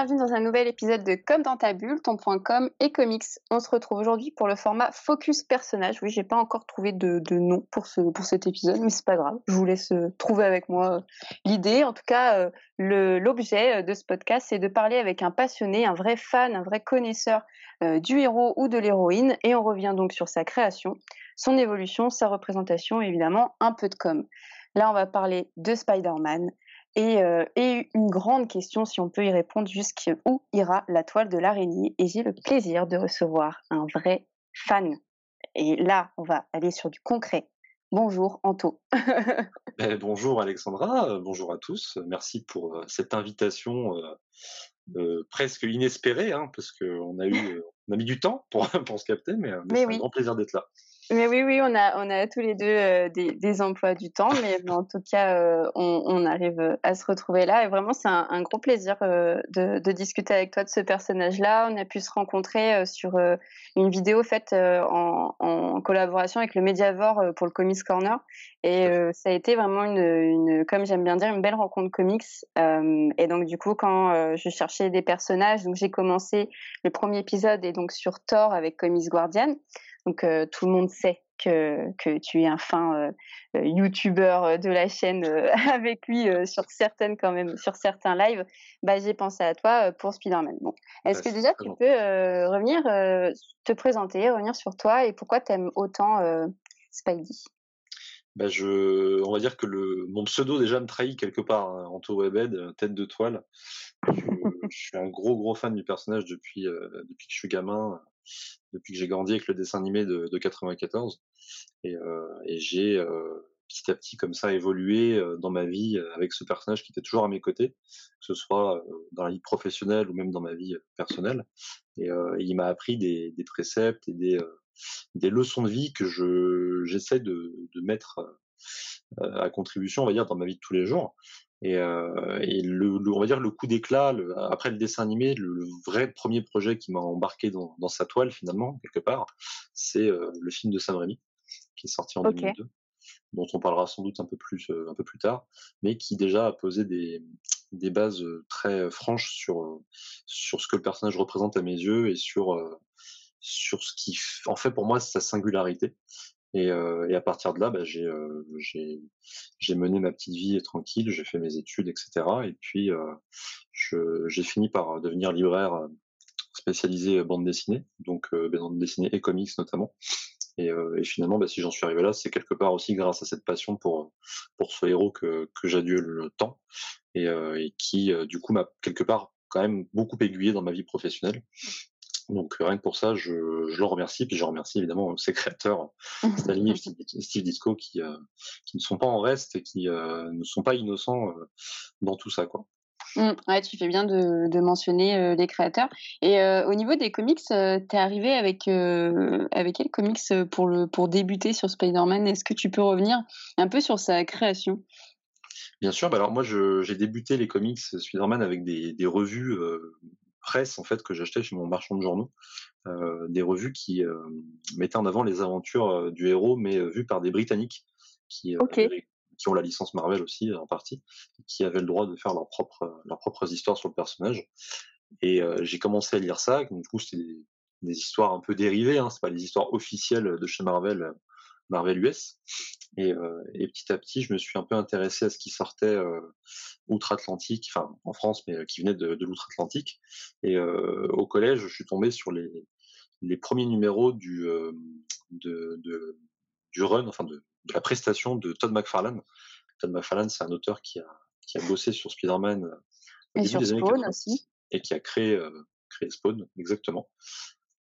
bienvenue dans un nouvel épisode de Comme dans ta bulle, ton point com et comics. On se retrouve aujourd'hui pour le format Focus personnage. Oui, j'ai pas encore trouvé de, nom pour, ce, pour cet épisode, mais c'est pas grave. Je vous laisse euh, trouver avec moi euh, l'idée. En tout cas, euh, l'objet de ce podcast, c'est de parler avec un passionné, un vrai fan, un vrai connaisseur du héros ou de l'héroïne. Et on revient donc sur sa création, son évolution, sa représentation et évidemment un peu de com. Là, on va parler de Spider-Man, euh, et, une grande question, si on peut y répondre, jusqu'où ira la toile de l'araignée? Et j'ai le plaisir de recevoir un vrai fan. Et là, on va aller sur du concret. Bonjour Anto. Eh, bonjour Alexandra, euh, bonjour à tous. Merci pour euh, cette invitation presque inespérée, hein, parce qu'on a eu, on a mis du temps pour, pour se capter, mais, c'est un grand plaisir d'être là. Mais oui, oui, on a, on a tous les deux euh, des, des, emplois du temps, mais en tout cas, euh, on, on, arrive à se retrouver là. Et vraiment, c'est un, un, gros plaisir euh, de, de, discuter avec toi de ce personnage-là. On a pu se rencontrer sur une vidéo faite en, en, collaboration avec le Mediavore pour le Comics Corner. Et ça a été vraiment une, une comme j'aime bien dire, une belle rencontre comics. et donc, du coup, quand je cherchais des personnages, donc j'ai commencé le premier épisode et donc sur Thor avec Comics Guardian. Donc euh, tout le monde sait que, que tu es un fin euh, euh youtubeur de la chaîne avec lui sur certaines quand même sur certains lives. Bah j'ai pensé à toi pour Spider-Man. Bon, est-ce bah, que déjà tu peux revenir te présenter, revenir sur toi et pourquoi tu aimes autant Spidey? Bah je, on va dire que le, mon pseudo déjà me trahit quelque part. Hein, Anto Webed, tête de toile. Je, je, suis un gros gros fan du personnage depuis depuis que je suis gamin depuis que j'ai grandi avec le dessin animé de, de 94. Et, euh, et j'ai euh, petit à petit comme ça évolué euh, dans ma vie avec ce personnage qui était toujours à mes côtés, que ce soit dans la vie professionnelle ou même dans ma vie personnelle. Et, euh, il m'a appris des, préceptes et des, leçons de vie que je j'essaie de mettre à contribution, on va dire, dans ma vie de tous les jours. Et, euh, et le, on va dire le coup d'éclat, après le dessin animé, le, vrai premier projet qui m'a embarqué dans, dans, sa toile finalement, quelque part, c'est euh, le film de Sam Raimi, qui est sorti en 2002, dont on parlera sans doute un peu plus, euh, un peu plus tard, mais qui déjà a posé des, des bases très franches sur, sur ce que le personnage représente à mes yeux et sur, sur ce qui en fait pour moi sa singularité. Et, euh, et, à partir de là, bah, j'ai, euh, mené ma petite vie tranquille, j'ai fait mes études, etc. Et puis, euh, j'ai fini par devenir libraire euh, spécialisé bande dessinée, donc euh, bande dessinée et comics notamment. Et, et finalement, bah, si j'en suis arrivé là, c'est quelque part aussi grâce à cette passion pour pour ce héros que, que j'adule le temps et, et qui, du coup, m'a quelque part quand même beaucoup aiguillé dans ma vie professionnelle. Donc rien que pour ça, je, je le remercie. Puis je remercie évidemment ses créateurs, Stanley et Steve Disco, qui, euh, qui ne sont pas en reste et qui euh, ne sont pas innocents euh, dans tout ça. Quoi. Mmh, ouais, tu fais bien de, de mentionner les créateurs. Et au niveau des comics, tu es arrivé avec, avec quel comics pour, le, pour débuter sur Spider-Man? Est-ce que tu peux revenir un peu sur sa création? Bien sûr, bah alors moi j'ai débuté les comics Spider-Man avec des, des revues presse en fait que j'achetais chez mon marchand de journaux, euh, des revues qui euh, mettaient en avant les aventures euh, du héros, mais vues par des Britanniques qui, qui ont la licence Marvel aussi en partie, qui avaient le droit de faire leurs propres leurs propres histoires sur le personnage. Et j'ai commencé à lire ça. du coup, c'était des, histoires un peu dérivées. Hein, c'est pas les histoires officielles de chez Marvel Marvel US. Et, euh, et, petit à petit, je me suis un peu intéressé à ce qui sortait euh, outre-Atlantique, enfin en France, mais euh, qui venait de, de l'outre-Atlantique. Et euh, au collège, je suis tombé sur les, les premiers numéros du, de, de, du run, enfin de, de, la prestation de Todd McFarlane. Todd McFarlane, c'est un auteur qui a, qui a bossé sur Spider-Man et sur Spawn aussi. Et qui a créé, créé Spawn, exactement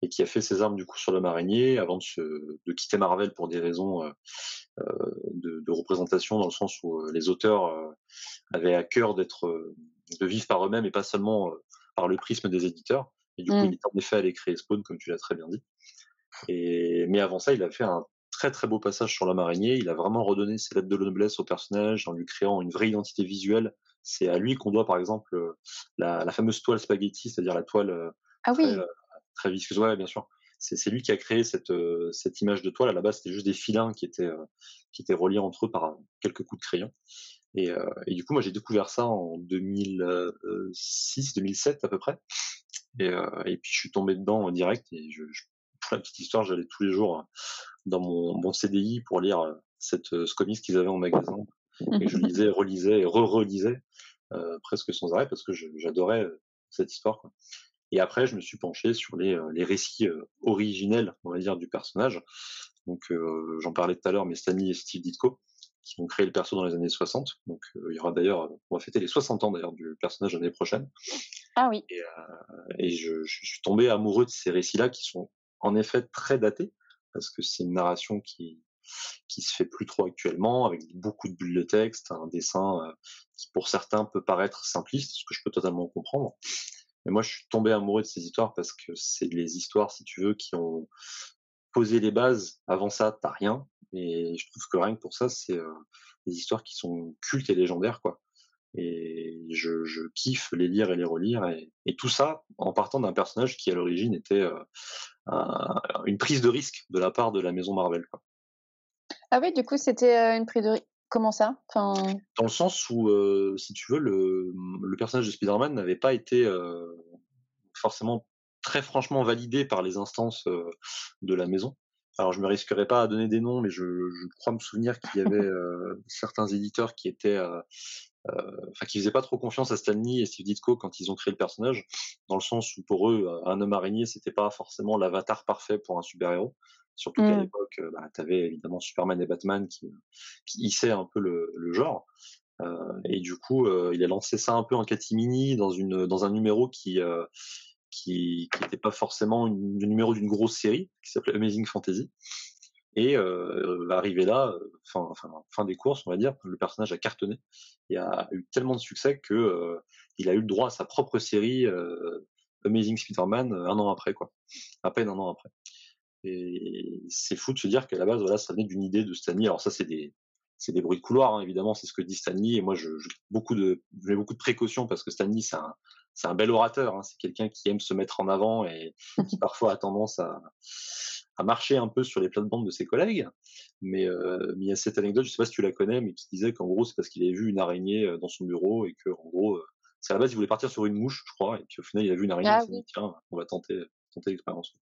et qui a fait ses armes du coup sur le marinier avant de, se, de quitter Marvel pour des raisons euh, euh, de, de, représentation dans le sens où euh, les auteurs euh, avaient à cœur d'être de vivre par eux-mêmes et pas seulement par le prisme des éditeurs. Et du coup, il est en effet allé créer Spawn, comme tu l'as très bien dit. Et, mais avant ça, il a fait un très très beau passage sur la marinier. Il a vraiment redonné ses lettres de noblesse au personnage en lui créant une vraie identité visuelle. C'est à lui qu'on doit, par exemple, la, la fameuse toile spaghetti, c'est-à-dire la toile ah oui très visqueuse. Ouais, bien sûr. C'est lui qui a créé cette, euh, cette image de toile. À la base, c'était juste des filins qui étaient, euh, qui étaient reliés entre eux par quelques coups de crayon. Et, et du coup, moi, j'ai découvert ça en 2006, 2007 à peu près. Et, et puis, je suis tombé dedans en direct. Et je, pour la petite histoire, j'allais tous les jours dans mon, mon CDI pour lire cette, ce comics qu'ils avaient en magasin. Et je lisais, relisais et re-relisais euh, presque sans arrêt parce que j'adorais cette histoire. Quoi. Et après, je me suis penché sur les, les récits originels, on va dire, du personnage. Donc, j'en parlais tout à l'heure, mais Stanley et Steve Ditko, qui ont créé le perso dans les années 60. Donc, il y aura d'ailleurs, on va fêter les 60 ans d'ailleurs du personnage l'année prochaine. Ah oui. Et, et je, je, suis tombé amoureux de ces récits-là qui sont en effet très datés parce que c'est une narration qui qui se fait plus trop actuellement, avec beaucoup de bulles de texte, un dessin euh, qui pour certains peut paraître simpliste, ce que je peux totalement comprendre. Mais moi, je suis tombé amoureux de ces histoires parce que c'est les histoires, si tu veux, qui ont posé les bases. Avant ça, t'as rien. Et je trouve que rien que pour ça, c'est euh, des histoires qui sont cultes et légendaires, quoi. Et je, kiffe les lire et les relire. Et, tout ça en partant d'un personnage qui, à l'origine, était euh, un, une prise de risque de la part de la maison Marvel. Ah oui, du coup, c'était une prise de risque. Comment ça? Enfin... Dans le sens où, euh, si tu veux, le, le personnage de Spider-Man n'avait pas été euh, forcément très franchement validé par les instances euh, de la maison. Alors, je me risquerais pas à donner des noms, mais je, je crois me souvenir qu'il y avait certains éditeurs qui étaient, enfin, qui faisaient pas trop confiance à Stanley et Steve Ditko quand ils ont créé le personnage, dans le sens où pour eux, un homme araignée, c'était pas forcément l'avatar parfait pour un super-héros. Surtout qu'à mmh. l'époque, bah, tu avais évidemment Superman et Batman qui, qui hissaient un peu le, le genre. Euh, et du coup, euh, il a lancé ça un peu en catimini dans une dans un numéro qui euh, qui n'était pas forcément le numéro d'une grosse série qui s'appelait Amazing Fantasy. Et euh, arrivé là, fin, fin, fin des courses, on va dire, le personnage a cartonné et a eu tellement de succès que euh, il a eu le droit à sa propre série euh, Amazing Spider-Man un an après, quoi, à peine un an après. Et c'est fou de se dire qu'à la base, voilà, ça venait d'une idée de Stanley. Alors ça, c'est des, c'est des bruits de couloir, hein, évidemment, c'est ce que dit Stanley. Et moi, je beaucoup de, je mets beaucoup de précautions parce que Stanley, c'est un, c'est un bel orateur. Hein, c'est quelqu'un qui aime se mettre en avant et qui parfois a tendance à, à marcher un peu sur les plates-bandes de ses collègues. Mais, euh, mais il y a cette anecdote, je sais pas si tu la connais, mais qui disait qu'en gros, c'est parce qu'il avait vu une araignée euh, dans son bureau et que, en gros, euh, c'est à la base, il voulait partir sur une mouche, je crois, et puis au final, il a vu une araignée, ah, il s'est dit, tiens, on va tenter, tenter l'expérience.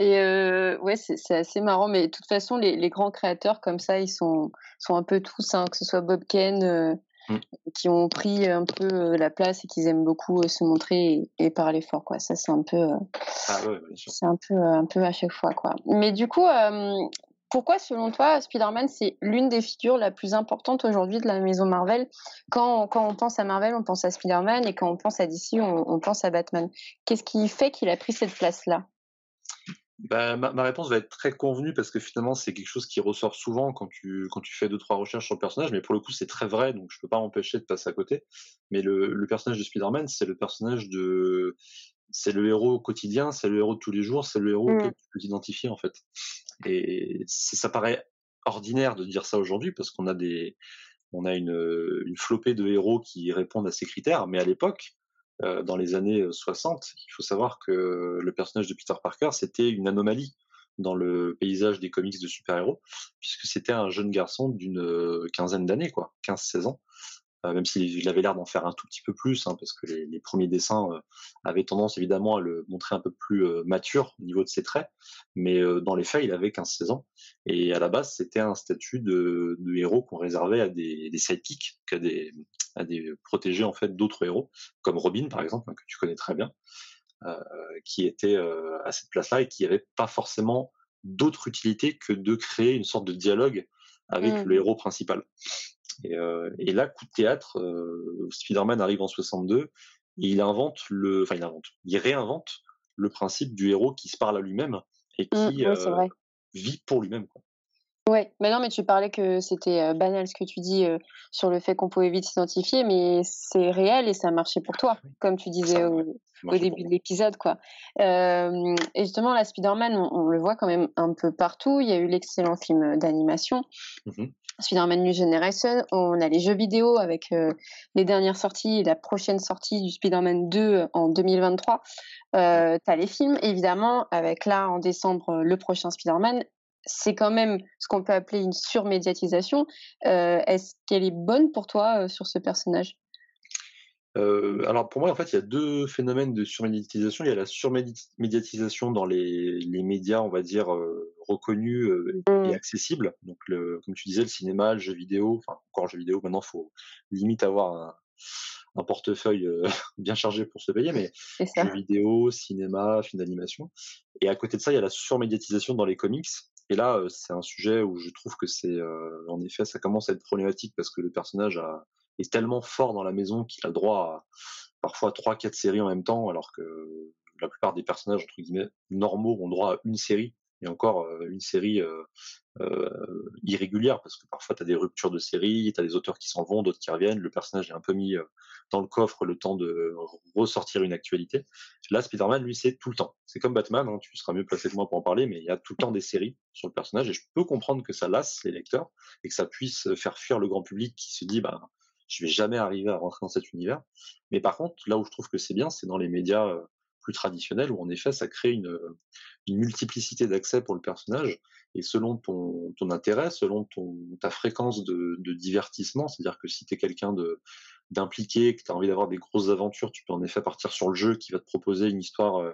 Et euh, ouais, c'est assez marrant, mais de toute façon, les, les, grands créateurs comme ça, ils sont, sont un peu tous, hein, que ce soit Bob Ken, euh, mmh. qui ont pris un peu la place et qu'ils aiment beaucoup se montrer et, et, parler fort, quoi. Ça, c'est un peu, ah ouais, c'est un peu, un peu à chaque fois, quoi. Mais du coup, pourquoi, selon toi, Spider-Man, c'est l'une des figures la plus importante aujourd'hui de la maison Marvel? Quand, quand, on pense à Marvel, on pense à Spider-Man, et quand on pense à DC, on, on pense à Batman. Qu'est-ce qui fait qu'il a pris cette place-là? Bah, ma, ma, réponse va être très convenue parce que finalement c'est quelque chose qui ressort souvent quand tu quand tu fais deux trois recherches sur le personnage, mais pour le coup c'est très vrai donc je peux pas m'empêcher de passer à côté. Mais le, le personnage de Spider-Man c'est le personnage de c'est le héros quotidien, c'est le héros de tous les jours, c'est le héros mmh. que tu peux t'identifier en fait. Et ça paraît ordinaire de dire ça aujourd'hui parce qu'on a des on a une, une flopée de héros qui répondent à ces critères, mais à l'époque euh, dans les années 60. Euh, il faut savoir que le personnage de Peter Parker, c'était une anomalie dans le paysage des comics de super-héros, puisque c'était un jeune garçon d'une euh, quinzaine d'années, quoi, 15-16 ans, même s'il avait l'air d'en faire un tout petit peu plus, hein, parce que les, premiers dessins avaient tendance évidemment à le montrer un peu plus mature au niveau de ses traits, mais dans les faits, il avait 15-16 ans, et à la base, c'était un statut de, héros qu'on réservait à des, des sidekicks, à des, à des protégés en fait d'autres héros, comme Robin par exemple, hein, que tu connais très bien, euh, qui était euh, à cette place-là et qui n'avait pas forcément d'autre utilité que de créer une sorte de dialogue avec mmh. le héros principal. Et, euh, et, là, coup de théâtre, euh, Spider-Man arrive en 62 et il invente le, enfin il invente, il réinvente le principe du héros qui se parle à lui-même et mmh, qui oui, euh, vit pour lui-même. Ouais, mais non, mais tu parlais que c'était banal ce que tu dis sur le fait qu'on pouvait vite s'identifier, mais c'est réel et ça a marché pour toi, comme tu disais au, au début de l'épisode, quoi. Euh, et justement, la Spider-Man, on, on, le voit quand même un peu partout. Il y a eu l'excellent film d'animation. Mmh Spider-Man New Generation, on a les jeux vidéo avec euh, les dernières sorties et la prochaine sortie du Spider-Man 2 en 2023. Euh, tu as les films, évidemment, avec là en décembre le prochain Spider-Man c'est quand même ce qu'on peut appeler une surmédiatisation. Est-ce qu'elle est bonne pour toi sur ce personnage? Alors pour moi, en fait, il y a deux phénomènes de surmédiatisation. Il y a la surmédiatisation dans les, les médias, on va dire, reconnus et mmh. accessibles. Donc, le, comme tu disais, le cinéma, le jeu vidéo, enfin encore le jeu vidéo, maintenant, il faut limite avoir un, un portefeuille bien chargé pour se payer, mais jeux vidéo, cinéma, film d'animation. Et à côté de ça, il y a la surmédiatisation dans les comics. Et là, c'est un sujet où je trouve que c'est, en effet, ça commence à être problématique parce que le personnage est tellement fort dans la maison qu'il a droit à parfois trois, quatre séries en même temps, alors que la plupart des personnages entre guillemets normaux ont droit à une série et encore une série irrégulière parce que parfois tu as des ruptures de série, tu as des auteurs qui s'en vont, d'autres qui reviennent, le personnage est un peu mis dans le coffre le temps de ressortir une actualité. Là, Spider-Man, lui, c'est tout le temps. C'est comme Batman, hein, tu seras mieux placé que moi pour en parler, mais il y a tout le temps des séries sur le personnage et je peux comprendre que ça lasse les lecteurs et que ça puisse faire fuir le grand public qui se dit, bah, je vais jamais arriver à rentrer dans cet univers. Mais par contre, là où je trouve que c'est bien, c'est dans les médias plus traditionnel où en effet ça crée une, multiplicité d'accès pour le personnage et selon ton, intérêt, selon ta fréquence de, divertissement, c'est-à-dire que si tu es quelqu'un d'impliqué, que tu as envie d'avoir des grosses aventures, tu peux en effet partir sur le jeu qui va te proposer une histoire euh,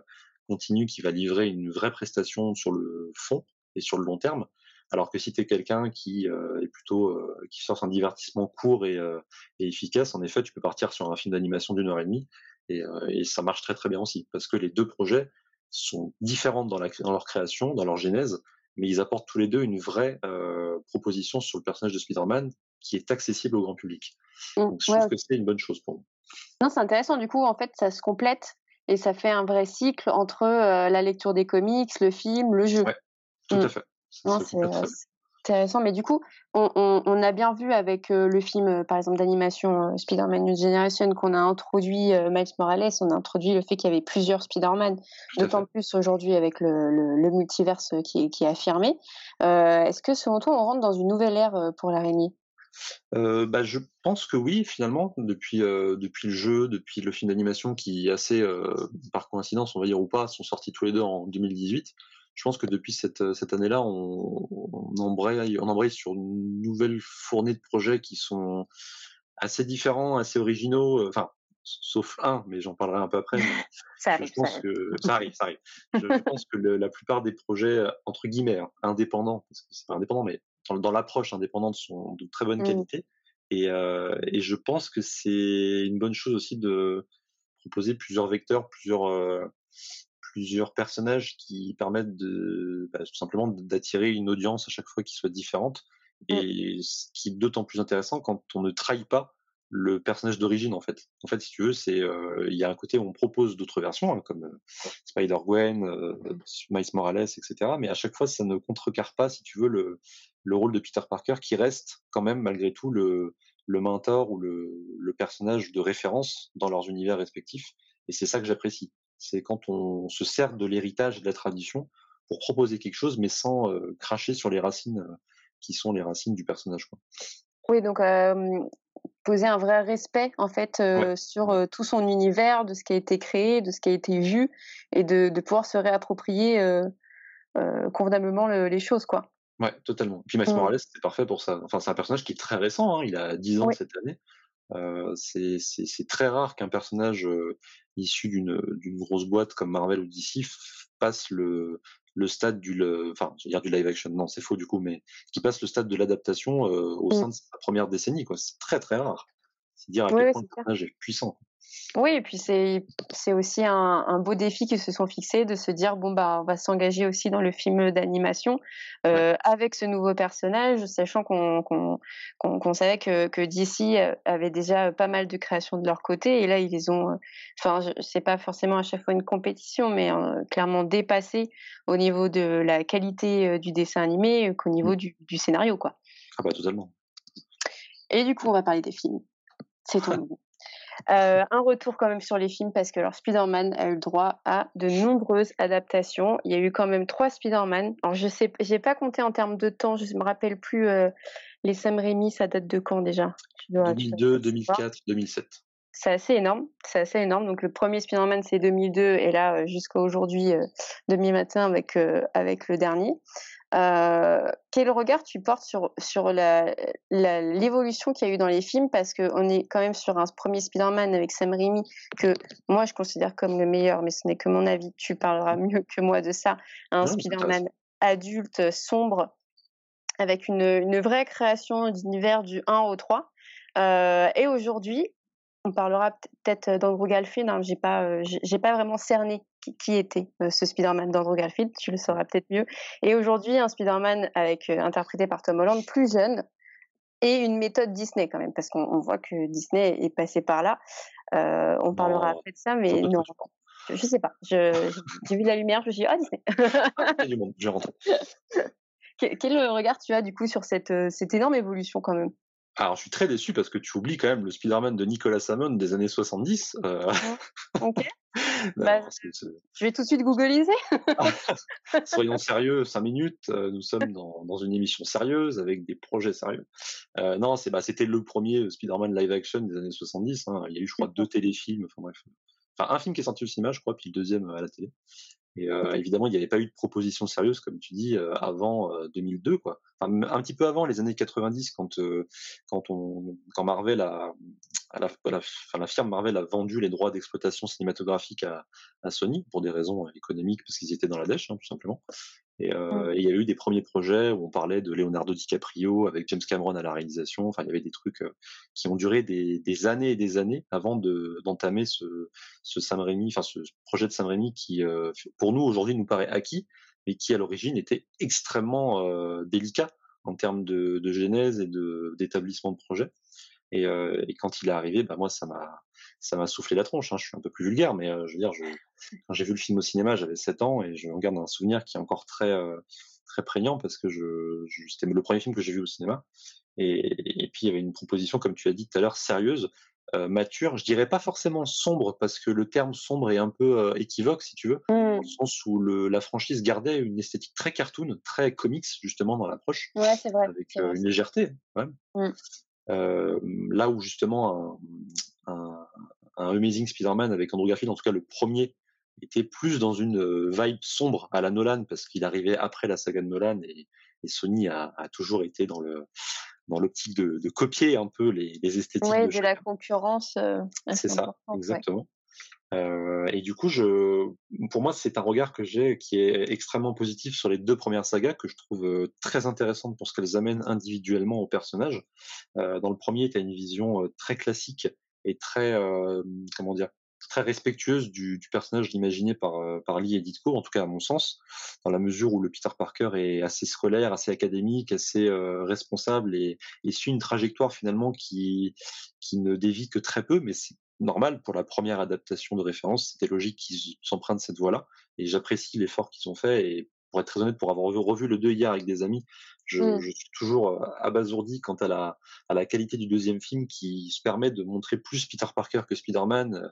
continue, qui va livrer une vraie prestation sur le fond et sur le long terme. Alors que si tu es quelqu'un qui euh, est plutôt euh, qui cherche un divertissement court et, efficace, en effet, tu peux partir sur un film d'animation d'une heure et demie euh, et, ça marche très très bien aussi, parce que les deux projets sont différents dans, la, dans leur création, dans leur genèse, mais ils apportent tous les deux une vraie euh, proposition sur le personnage de Spider-Man qui est accessible au grand public. Mmh, Donc, je trouve que c'est une bonne chose pour moi. Non, c'est intéressant. Du coup, en fait, ça se complète et ça fait un vrai cycle entre euh, la lecture des comics, le film, le jeu. Ouais, tout à mmh. fait. Non, c'est intéressant. Mais du coup, on, a bien vu avec euh, le film, euh, par exemple, d'animation euh, Spider-Man New Generation qu'on a introduit Miles Morales, on a introduit le fait qu'il y avait plusieurs Spider-Man, d'autant plus aujourd'hui avec le, multiverse qui est, affirmé. Est-ce que selon toi, on rentre dans une nouvelle ère pour l'araignée? Bah, je pense que oui, finalement, depuis, depuis le jeu, depuis le film d'animation qui, assez par coïncidence, on va dire ou pas, sont sortis tous les deux en 2018 je pense que depuis cette, euh, cette année-là, on, on, embraye, on embraye sur une nouvelle fournée de projets qui sont assez différents, assez originaux. Euh, enfin, sauf un, mais j'en parlerai un peu après. ça arrive. Je pense ça que ça arrive, ça arrive. Je, pense que la plupart des projets euh, entre guillemets hein, indépendants, parce que c'est pas indépendant, mais dans, l'approche indépendante sont de très bonne mmh. qualité. Et, euh, et, je pense que c'est une bonne chose aussi de proposer plusieurs vecteurs, plusieurs plusieurs personnages qui permettent de bah, tout simplement d'attirer une audience à chaque fois qui soit différente mmh. et ce qui est d'autant plus intéressant quand on ne trahit pas le personnage d'origine en fait. En fait, si tu veux, c'est euh, il y a un côté où on propose d'autres versions hein, comme euh, Spider Gwen, euh, Miles Morales, etc. Mais à chaque fois, ça ne contrecarre pas, si tu veux, le, le rôle de Peter Parker qui reste quand même malgré tout le, le mentor ou le, le personnage de référence dans leurs univers respectifs. Et c'est ça que j'apprécie c'est quand on se sert de l'héritage et de la tradition pour proposer quelque chose, mais sans cracher sur les racines qui sont les racines du personnage. Quoi. Oui, donc poser un vrai respect en fait sur tout son univers, de ce qui a été créé, de ce qui a été vu, et de, de pouvoir se réapproprier convenablement les choses, quoi. Ouais, totalement. Puis Miles mmh. Morales, c'est parfait pour ça. Enfin, c'est un personnage qui est très récent. Hein, il a 10 ans cette année. Euh, c'est très rare qu'un personnage euh, issu d'une grosse boîte comme Marvel ou DC passe le, le stade du, enfin, je veux dire du live action. Non, c'est faux du coup, mais qui passe le stade de l'adaptation euh, au mmh. sein de sa première décennie. quoi. C'est très très rare. C'est dire à quel point le personnage est puissant. Oui, et puis c'est aussi un, un, beau défi qu'ils se sont fixés de se dire bon bah on va s'engager aussi dans le film d'animation euh, avec ce nouveau personnage, sachant qu'on qu'on qu'on savait que que DC avait déjà pas mal de créations de leur côté et là ils les ont, enfin c'est pas forcément à chaque fois une compétition, mais euh, clairement dépassé au niveau de la qualité euh, du dessin animé qu'au niveau mmh. du, du scénario quoi. Ah bah totalement. Et du coup on va parler des films. C'est tout. Euh, un retour quand même sur les films parce que Spider-Man a eu le droit à de nombreuses adaptations. Il y a eu quand même trois Spider-Man. Alors je sais, j'ai pas compté en termes de temps. Je me rappelle plus euh, les Sam Raimi. Ça date de quand déjà? 2002, 2004, 2007. C'est assez énorme. C'est assez énorme. Donc le premier Spider-Man c'est 2002 et là euh, jusqu'à aujourd'hui 2021 avec avec le dernier. Euh, quel regard tu portes sur, sur l'évolution qu'il y a eu dans les films? Parce qu'on est quand même sur un premier Spider-Man avec Sam Raimi, que moi je considère comme le meilleur, mais ce n'est que mon avis, tu parleras mieux que moi de ça. Un Spider-Man adulte, sombre, avec une, une vraie création d'univers du 1 au 3. Euh, et aujourd'hui, on parlera peut-être d'Andrew Garfield. Hein, j'ai pas, euh, j'ai pas vraiment cerné qui, était euh, ce Spider-Man d'Andrew Garfield. Tu le sauras peut-être mieux. Et aujourd'hui, un Spider-Man avec interprété par Tom Holland, plus jeune, et une méthode Disney quand même, parce qu'on voit que Disney est passé par là. on parlera après de ça, mais non. Je, je sais pas. J'ai vu la lumière, je me suis dit, ah, Disney. Il y a du monde, je rentre. Quel regard tu as du coup sur cette, cette énorme évolution quand même? Alors, je suis très déçu parce que tu oublies quand même le Spider-Man de Nicolas Samon des années 70. Euh... Ok. bah, je vais tout de suite googliser. Soyons sérieux, cinq minutes. Euh, nous sommes dans, dans, une émission sérieuse avec des projets sérieux. Euh, non, c'est bah, c'était le premier Spider-Man live action des années 70. Hein. Il y a eu, je crois, deux téléfilms. Enfin bref, enfin un film qui est sorti au cinéma, je crois, puis le deuxième à la télé. Et euh, évidemment, il n'y avait pas eu de proposition sérieuse, comme tu dis, euh, avant 2002, euh, un petit peu avant les années 90, quand on quand Marvel a, la, firme Marvel a vendu les droits d'exploitation cinématographique à, à, Sony pour des raisons économiques, parce qu'ils étaient dans la dèche, hein, tout simplement. Et, euh, il y a eu des premiers projets où on parlait de Leonardo DiCaprio avec James Cameron à la réalisation. Enfin, il y avait des trucs euh, qui ont duré des, des années et des années avant de d'entamer ce, ce Sam Raimi, enfin ce projet de Sam Raimi qui, euh, pour nous aujourd'hui, nous paraît acquis, mais qui à l'origine était extrêmement délicat en termes de, de genèse et de d'établissement de projet. Et, euh, et, quand il est arrivé, bah moi ça m'a ça m'a soufflé la tronche. Hein. Je suis un peu plus vulgaire, mais euh, je veux dire, je, quand j'ai vu le film au cinéma, j'avais 7 ans et je garde un souvenir qui est encore très euh, très prégnant parce que je, je c'était le premier film que j'ai vu au cinéma. Et, et, puis il y avait une proposition, comme tu as dit tout à l'heure, sérieuse, mature. Je dirais pas forcément sombre parce que le terme sombre est un peu équivoque, si tu veux, mmh. dans le sens où le, la franchise gardait une esthétique très cartoon, très comics justement dans l'approche, ouais, c'est vrai, avec une légèreté. Ouais. Mmh. Euh, là où justement un, un, un Amazing Spider-Man avec Andrew Garfield, en tout cas le premier, était plus dans une euh, vibe sombre à la Nolan parce qu'il arrivait après la saga de Nolan et, et Sony a, a, toujours été dans le dans l'optique de, de, copier un peu les, les esthétiques. Ouais, de, de la concurrence. Euh, c'est ça, exactement. Euh, et du coup, je, pour moi, c'est un regard que j'ai qui est extrêmement positif sur les deux premières sagas que je trouve euh, très intéressantes pour ce qu'elles amènent individuellement aux personnages. Euh, dans le premier, tu as une vision euh, très classique et très, euh, comment dire, très respectueuse du, du personnage imaginé par, euh, par Lee et Ditko, en tout cas à mon sens, dans la mesure où le Peter Parker est assez scolaire, assez académique, assez euh, responsable et, et, suit une trajectoire finalement qui, qui ne dévie que très peu, mais c'est normal pour la première adaptation de référence, c'était logique qu'ils s'empruntent cette voie-là, et j'apprécie l'effort qu'ils ont fait, et pour être très honnête, pour avoir revu, revu le 2 hier avec des amis, je, mmh. je, suis toujours euh, abasourdi quant à la, à la qualité du deuxième film qui se permet de montrer plus Peter Parker que Spider-Man, euh,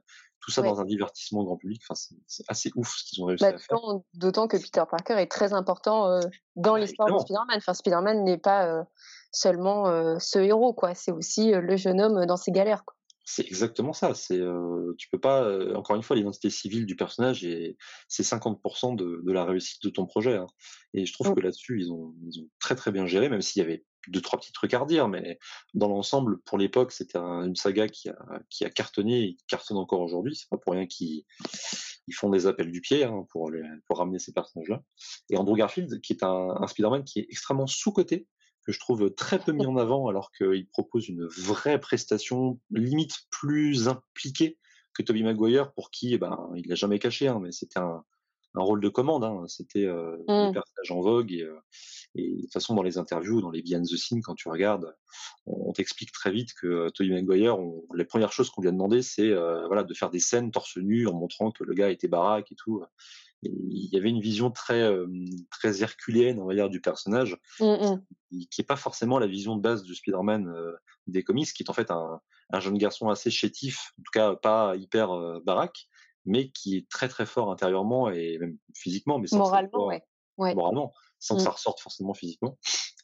tout ça ouais. dans un divertissement grand public. Enfin, c'est assez ouf ce qu'ils ont réussi bah, à faire. D'autant que Peter Parker est très important euh, dans ah, l'histoire de Spider-Man. Enfin, Spider-Man n'est pas euh, seulement euh, ce héros, quoi. C'est aussi le jeune homme dans ses galères. Quoi. C'est exactement ça. C'est euh, tu peux pas. Euh, encore une fois, l'identité civile du personnage et c'est 50% de, de, la réussite de ton projet. Hein. Et je trouve mmh. que là-dessus, ils ont, ils ont très très bien géré, même s'il y avait deux trois petits trucs à redire, mais dans l'ensemble, pour l'époque, c'était un, une saga qui a qui a cartonné et qui cartonne encore aujourd'hui. C'est pas pour rien qu'ils ils font des appels du pied hein, pour les, pour ramener ces personnages-là. Et Andrew Garfield, qui est un, un Spider-Man qui est extrêmement sous coté que je trouve très peu mis en avant alors qu'il propose une vraie prestation limite plus impliquée que Toby Maguire pour qui eh ben il l'a jamais caché hein, mais c'était un, un, rôle de commande hein, c'était euh, mmh. le personnage en vogue et, euh, et, de toute façon dans les interviews dans les behind the scenes quand tu regardes on, on t'explique très vite que euh, Toby Maguire on, les premières choses qu'on lui a demandé c'est euh, voilà de faire des scènes torse nu en montrant que le gars était baraque et tout il y avait une vision très euh, très herculéenne on va dire du personnage mmh, mmh. qui est pas forcément la vision de base du Spider-Man euh, des comics qui est en fait un, un, jeune garçon assez chétif en tout cas pas hyper euh, baraque mais qui est très très fort intérieurement et même physiquement mais sans moralement ouais. ouais. moralement sans mmh. que ça ressorte forcément physiquement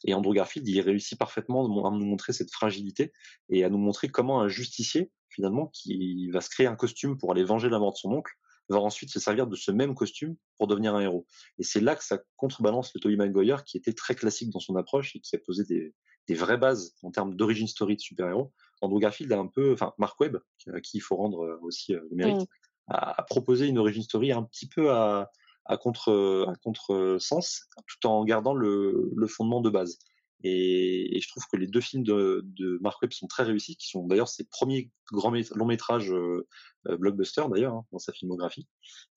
et Andrew Garfield il réussit parfaitement à nous montrer cette fragilité et à nous montrer comment un justicier finalement qui va se créer un costume pour aller venger la mort de son oncle va ensuite se servir de ce même costume pour devenir un héros. Et c'est là que ça contrebalance le Tobey Maguire qui était très classique dans son approche et qui a posé des, des vraies bases en termes d'origine story de super-héros. Andrew Garfield a un peu, enfin Mark Webb, à qui il faut rendre euh, aussi euh, le mérite, mmh. a, proposé une origine story un petit peu à, à contre à contre sens, tout en gardant le, le fondement de base. Et, et, je trouve que les deux films de, de Mark Webb sont très réussis, qui sont d'ailleurs ses premiers grands longs métrages euh, euh, blockbuster d'ailleurs hein, dans sa filmographie.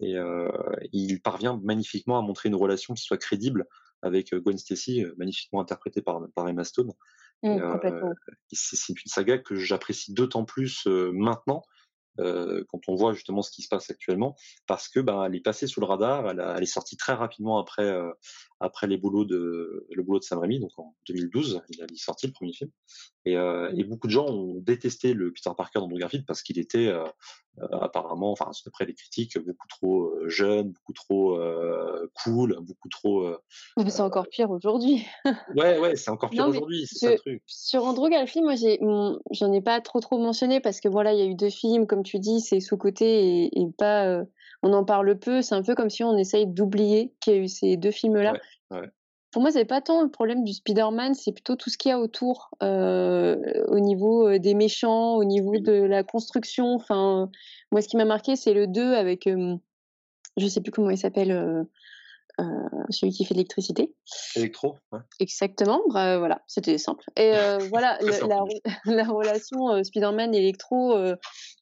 Et euh, il parvient magnifiquement à montrer une relation qui soit crédible avec euh, Gwen Stacy, magnifiquement interprétée par, par Emma Stone. Mmh, c'est une saga que j'apprécie d'autant plus maintenant euh, quand on voit justement ce qui se passe actuellement, parce que ben, elle est passée sous le radar, elle, est sortie très rapidement après euh, après les boulots de le boulot de Sam Raimi, donc en 2012, il a sorti le premier film, et, euh, et beaucoup de gens ont détesté le Peter Parker dans Garfield parce qu'il était euh, apparemment, enfin d'après les critiques, beaucoup trop jeune, beaucoup trop cool, beaucoup trop. c'est encore pire aujourd'hui. ouais, ouais, c'est encore pire aujourd'hui, c'est ça le truc. Sur Andrew Garfield, moi, j'ai, j'en ai pas trop trop mentionné parce que voilà, il y a eu deux films, comme tu dis, c'est sous côté et, et pas on en parle peu. C'est un peu comme si on essaye d'oublier qu'il y a eu ces deux films-là. Pour moi, c'est pas tant le problème du Spider-Man, c'est plutôt tout ce qu'il y a autour, euh, au niveau euh, des méchants, au niveau de la construction. Enfin, moi, ce qui m'a marqué, c'est le 2 avec, euh, je sais plus comment il s'appelle, euh, celui qui fait l'électricité. Électro, ouais. Exactement, voilà, c'était simple. Et euh, voilà, la, la, relation euh, Spider-Man Electro,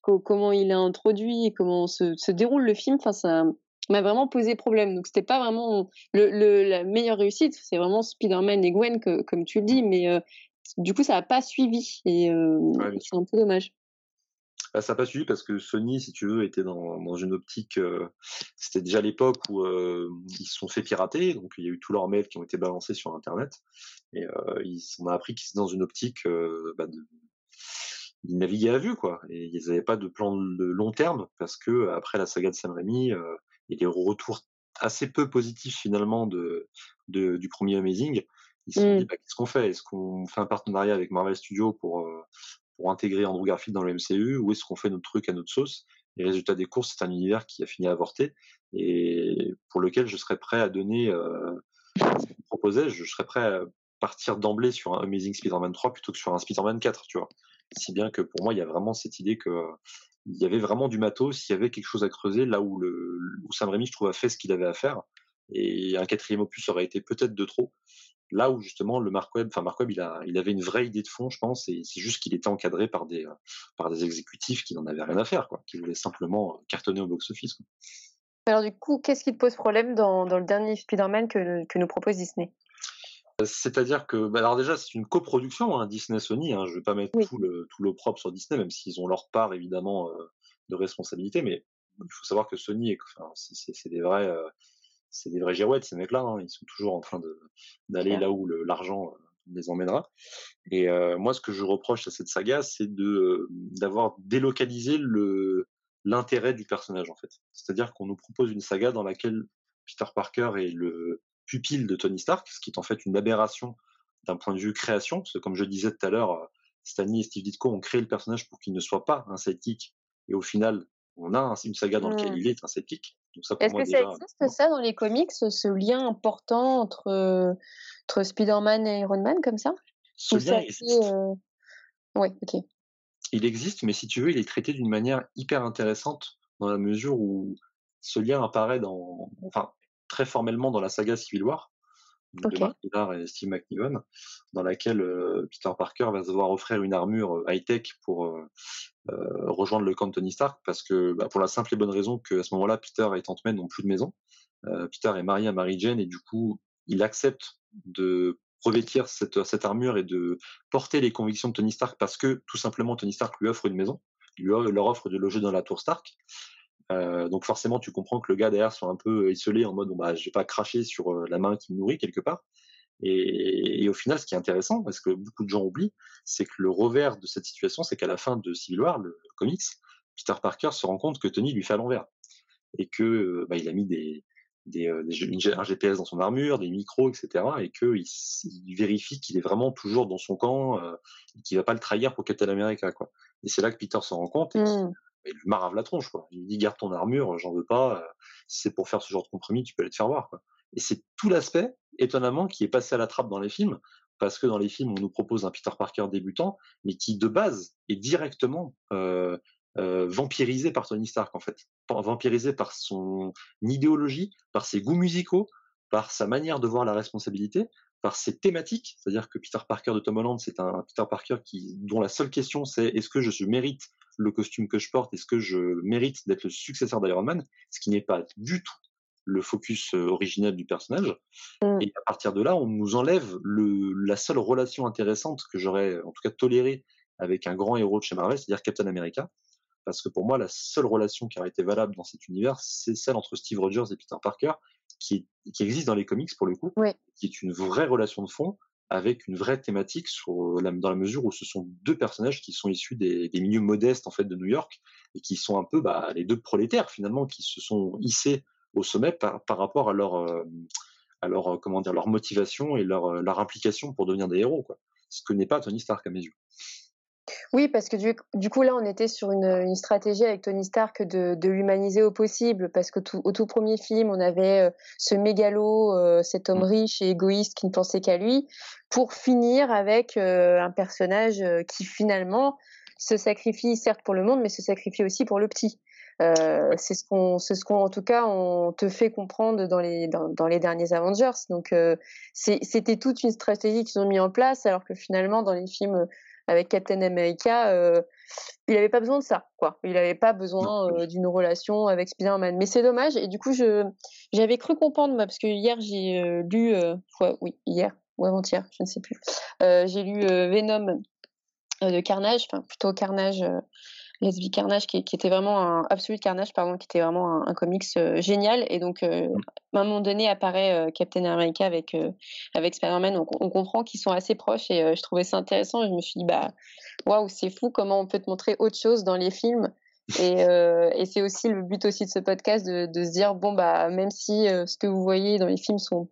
comment il a introduit et comment se, se déroule le film, enfin ça m'a vraiment posé problème. Donc c'était pas vraiment le, le, la meilleure réussite, c'est vraiment Spider-Man et Gwen que, comme tu le dis, mais du coup ça a pas suivi et c'est un peu dommage. Bah, ça n'a pas suivi parce que Sony, si tu veux, était dans, dans une optique. Euh, c'était déjà l'époque où euh, ils se sont fait pirater, donc il y a eu tous leurs mails qui ont été balancés sur Internet, et euh, ils, on a appris qu'ils étaient dans une optique euh, bah, de, ils naviguaient à vue, quoi. Et ils n'avaient pas de plan de long terme parce que après la saga de Sam Raimi, euh, et les retours assez peu positifs finalement de, de du premier Amazing, ils se sont dit mmh. bah, qu'est-ce qu'on fait? Est-ce qu'on fait un partenariat avec Marvel Studios pour pour intégrer Andrew Garfield dans le MCU ou est-ce qu'on fait notre truc à notre sauce? Et résultat des courses, c'est un univers qui a fini à avorter et pour lequel je serais prêt à donner euh, ce qu'il proposait, je serais prêt à partir d'emblée sur un Amazing Spider-Man 3 plutôt que sur un Spider-Man 4, tu vois? Si bien que pour moi, il y a vraiment cette idée que il y avait vraiment du matos, il y avait quelque chose à creuser là où, le, où Sam Raimi, je trouve, a fait ce qu'il avait à faire. Et un quatrième opus aurait été peut-être de trop. Là où justement le Mark Webb, enfin Mark Webb, il, a, il avait une vraie idée de fond, je pense, et c'est juste qu'il était encadré par des, par des exécutifs qui n'en avaient rien à faire, quoi, qui voulaient simplement cartonner au box-office. Alors du coup, qu'est-ce qui te pose problème dans, dans le dernier Spider-Man que, que nous propose Disney? C'est-à-dire que, bah alors déjà, c'est une coproduction, hein, Disney-Sony. Hein, je ne vais pas mettre tout le tout le propre sur Disney, même s'ils ont leur part évidemment euh, de responsabilité. Mais il faut savoir que Sony, enfin, c'est des vrais, euh, c'est des vrais girouettes, ces mecs-là. Hein. Ils sont toujours en train d'aller là où l'argent euh, les emmènera. Et euh, moi, ce que je reproche à cette saga, c'est de d'avoir délocalisé le l'intérêt du personnage en fait. C'est-à-dire qu'on nous propose une saga dans laquelle Peter Parker est le pupille de Tony Stark, ce qui est en fait une aberration d'un point de vue création, parce que comme je disais tout à l'heure, Stanley et Steve Ditko ont créé le personnage pour qu'il ne soit pas un sidekick, et au final, on a une saga dans laquelle mmh. il est un sidekick. Est-ce que ça existe ça dans les comics, ce lien important entre, entre Spider-Man et Iron Man comme ça? Ce lien existe. Euh... Ouais, ok. Il existe, mais si tu veux, il est traité d'une manière hyper intéressante dans la mesure où ce lien apparaît dans, enfin, très formellement dans la saga Civil War de Mark Millar et Steve McNiven, dans laquelle euh, Peter Parker va se voir offrir une armure euh, high-tech pour euh, rejoindre le camp de Tony Stark, parce que bah, pour la simple et bonne raison qu'à ce moment-là, Peter et Tante May n'ont plus de maison. Peter est marié à Mary Jane et du coup, il accepte de revêtir cette, cette armure et de porter les convictions de Tony Stark parce que tout simplement Tony Stark lui offre une maison, lui leur offre de loger dans la tour Stark. Euh, donc forcément, tu comprends que le gars derrière soit un peu isolé en mode bon bah je vais pas cracher sur euh, la main qui me nourrit quelque part. Et, au final, ce qui est intéressant, parce que beaucoup de gens oublient, c'est que le revers de cette situation, c'est qu'à la fin de Civil War, le, comics, Peter Parker se rend compte que Tony lui fait à l'envers et que euh, bah, il a mis des, un GPS dans son armure, des micros, etc. et que il, il vérifie qu'il est vraiment toujours dans son camp, euh, qu'il va pas le trahir pour Captain America quoi. Et c'est là que Peter s'en rend compte. Il lui marave la tronche. Il lui dit garde ton armure, j'en veux pas. si c'est pour faire ce genre de compromis, tu peux aller te faire voir. Et c'est tout l'aspect, étonnamment, qui est passé à la trappe dans les films, parce que dans les films, on nous propose un Peter Parker débutant, mais qui de base est directement euh, euh, vampirisé par Tony Stark, en fait. Vampirisé par son idéologie, par ses goûts musicaux, par sa manière de voir la responsabilité, par ses thématiques. C'est-à-dire que Peter Parker de Tom Holland, c'est un Peter Parker qui, dont la seule question c'est est-ce que je mérite le costume que je porte, est-ce que je mérite d'être le successeur d'Iron Man, ce qui n'est pas du tout le focus euh, originel du personnage. Mmh. Et à partir de là, on nous enlève le, la seule relation intéressante que j'aurais en tout cas tolérée avec un grand héros de chez Marvel, c'est-à-dire Captain America. Parce que pour moi, la seule relation qui aurait été valable dans cet univers, c'est celle entre Steve Rogers et Peter Parker, qui, qui existe dans les comics pour le coup, qui est une vraie relation de fond avec une vraie thématique la, dans la mesure où ce sont deux personnages qui sont issus des, milieux modestes en fait de New York et qui sont un peu bah, les deux prolétaires finalement qui se sont hissés au sommet par, par rapport à leur, euh, à leur, comment dire, leur motivation et leur, leur implication pour devenir des héros, quoi. Ce que n'est pas Tony Stark à mes yeux. Oui, parce que du, du, coup, là, on était sur une, une stratégie avec Tony Stark de, de l'humaniser au possible, parce que tout, au tout premier film, on avait euh, ce mégalo, euh, cet homme mmh. riche et égoïste qui ne pensait qu'à lui, pour finir avec un personnage qui finalement se sacrifie certes pour le monde, mais se sacrifie aussi pour le petit. Euh, c'est ce qu'on, c'est ce qu'on, en tout cas, on te fait comprendre dans les dans, dans les derniers Avengers. Donc, euh, c'était toute une stratégie qu'ils ont mis en place, alors que finalement, dans les films avec Captain America, euh, il n'avait pas besoin de ça, quoi. Il n'avait pas besoin euh, d'une relation avec Spider-Man. Mais c'est dommage. Et du coup, je j'avais cru comprendre, parce que hier j'ai euh, lu, oui, hier ou avant-hier, je ne sais plus. j'ai lu Venom de Carnage, enfin plutôt Carnage Lesbi Carnage, qui, qui, était vraiment un Absolute Carnage, pardon, qui était vraiment un, un comics euh, génial. Et donc, euh, à un moment donné, apparaît euh, Captain America avec avec Spider-Man. On comprend qu'ils sont assez proches et je trouvais ça intéressant. je me suis dit, bah, waouh, c'est fou comment on peut te montrer autre chose dans les films. Et, et c'est aussi le but aussi de ce podcast de, de se dire, bon, bah, même si ce que vous voyez dans les films sont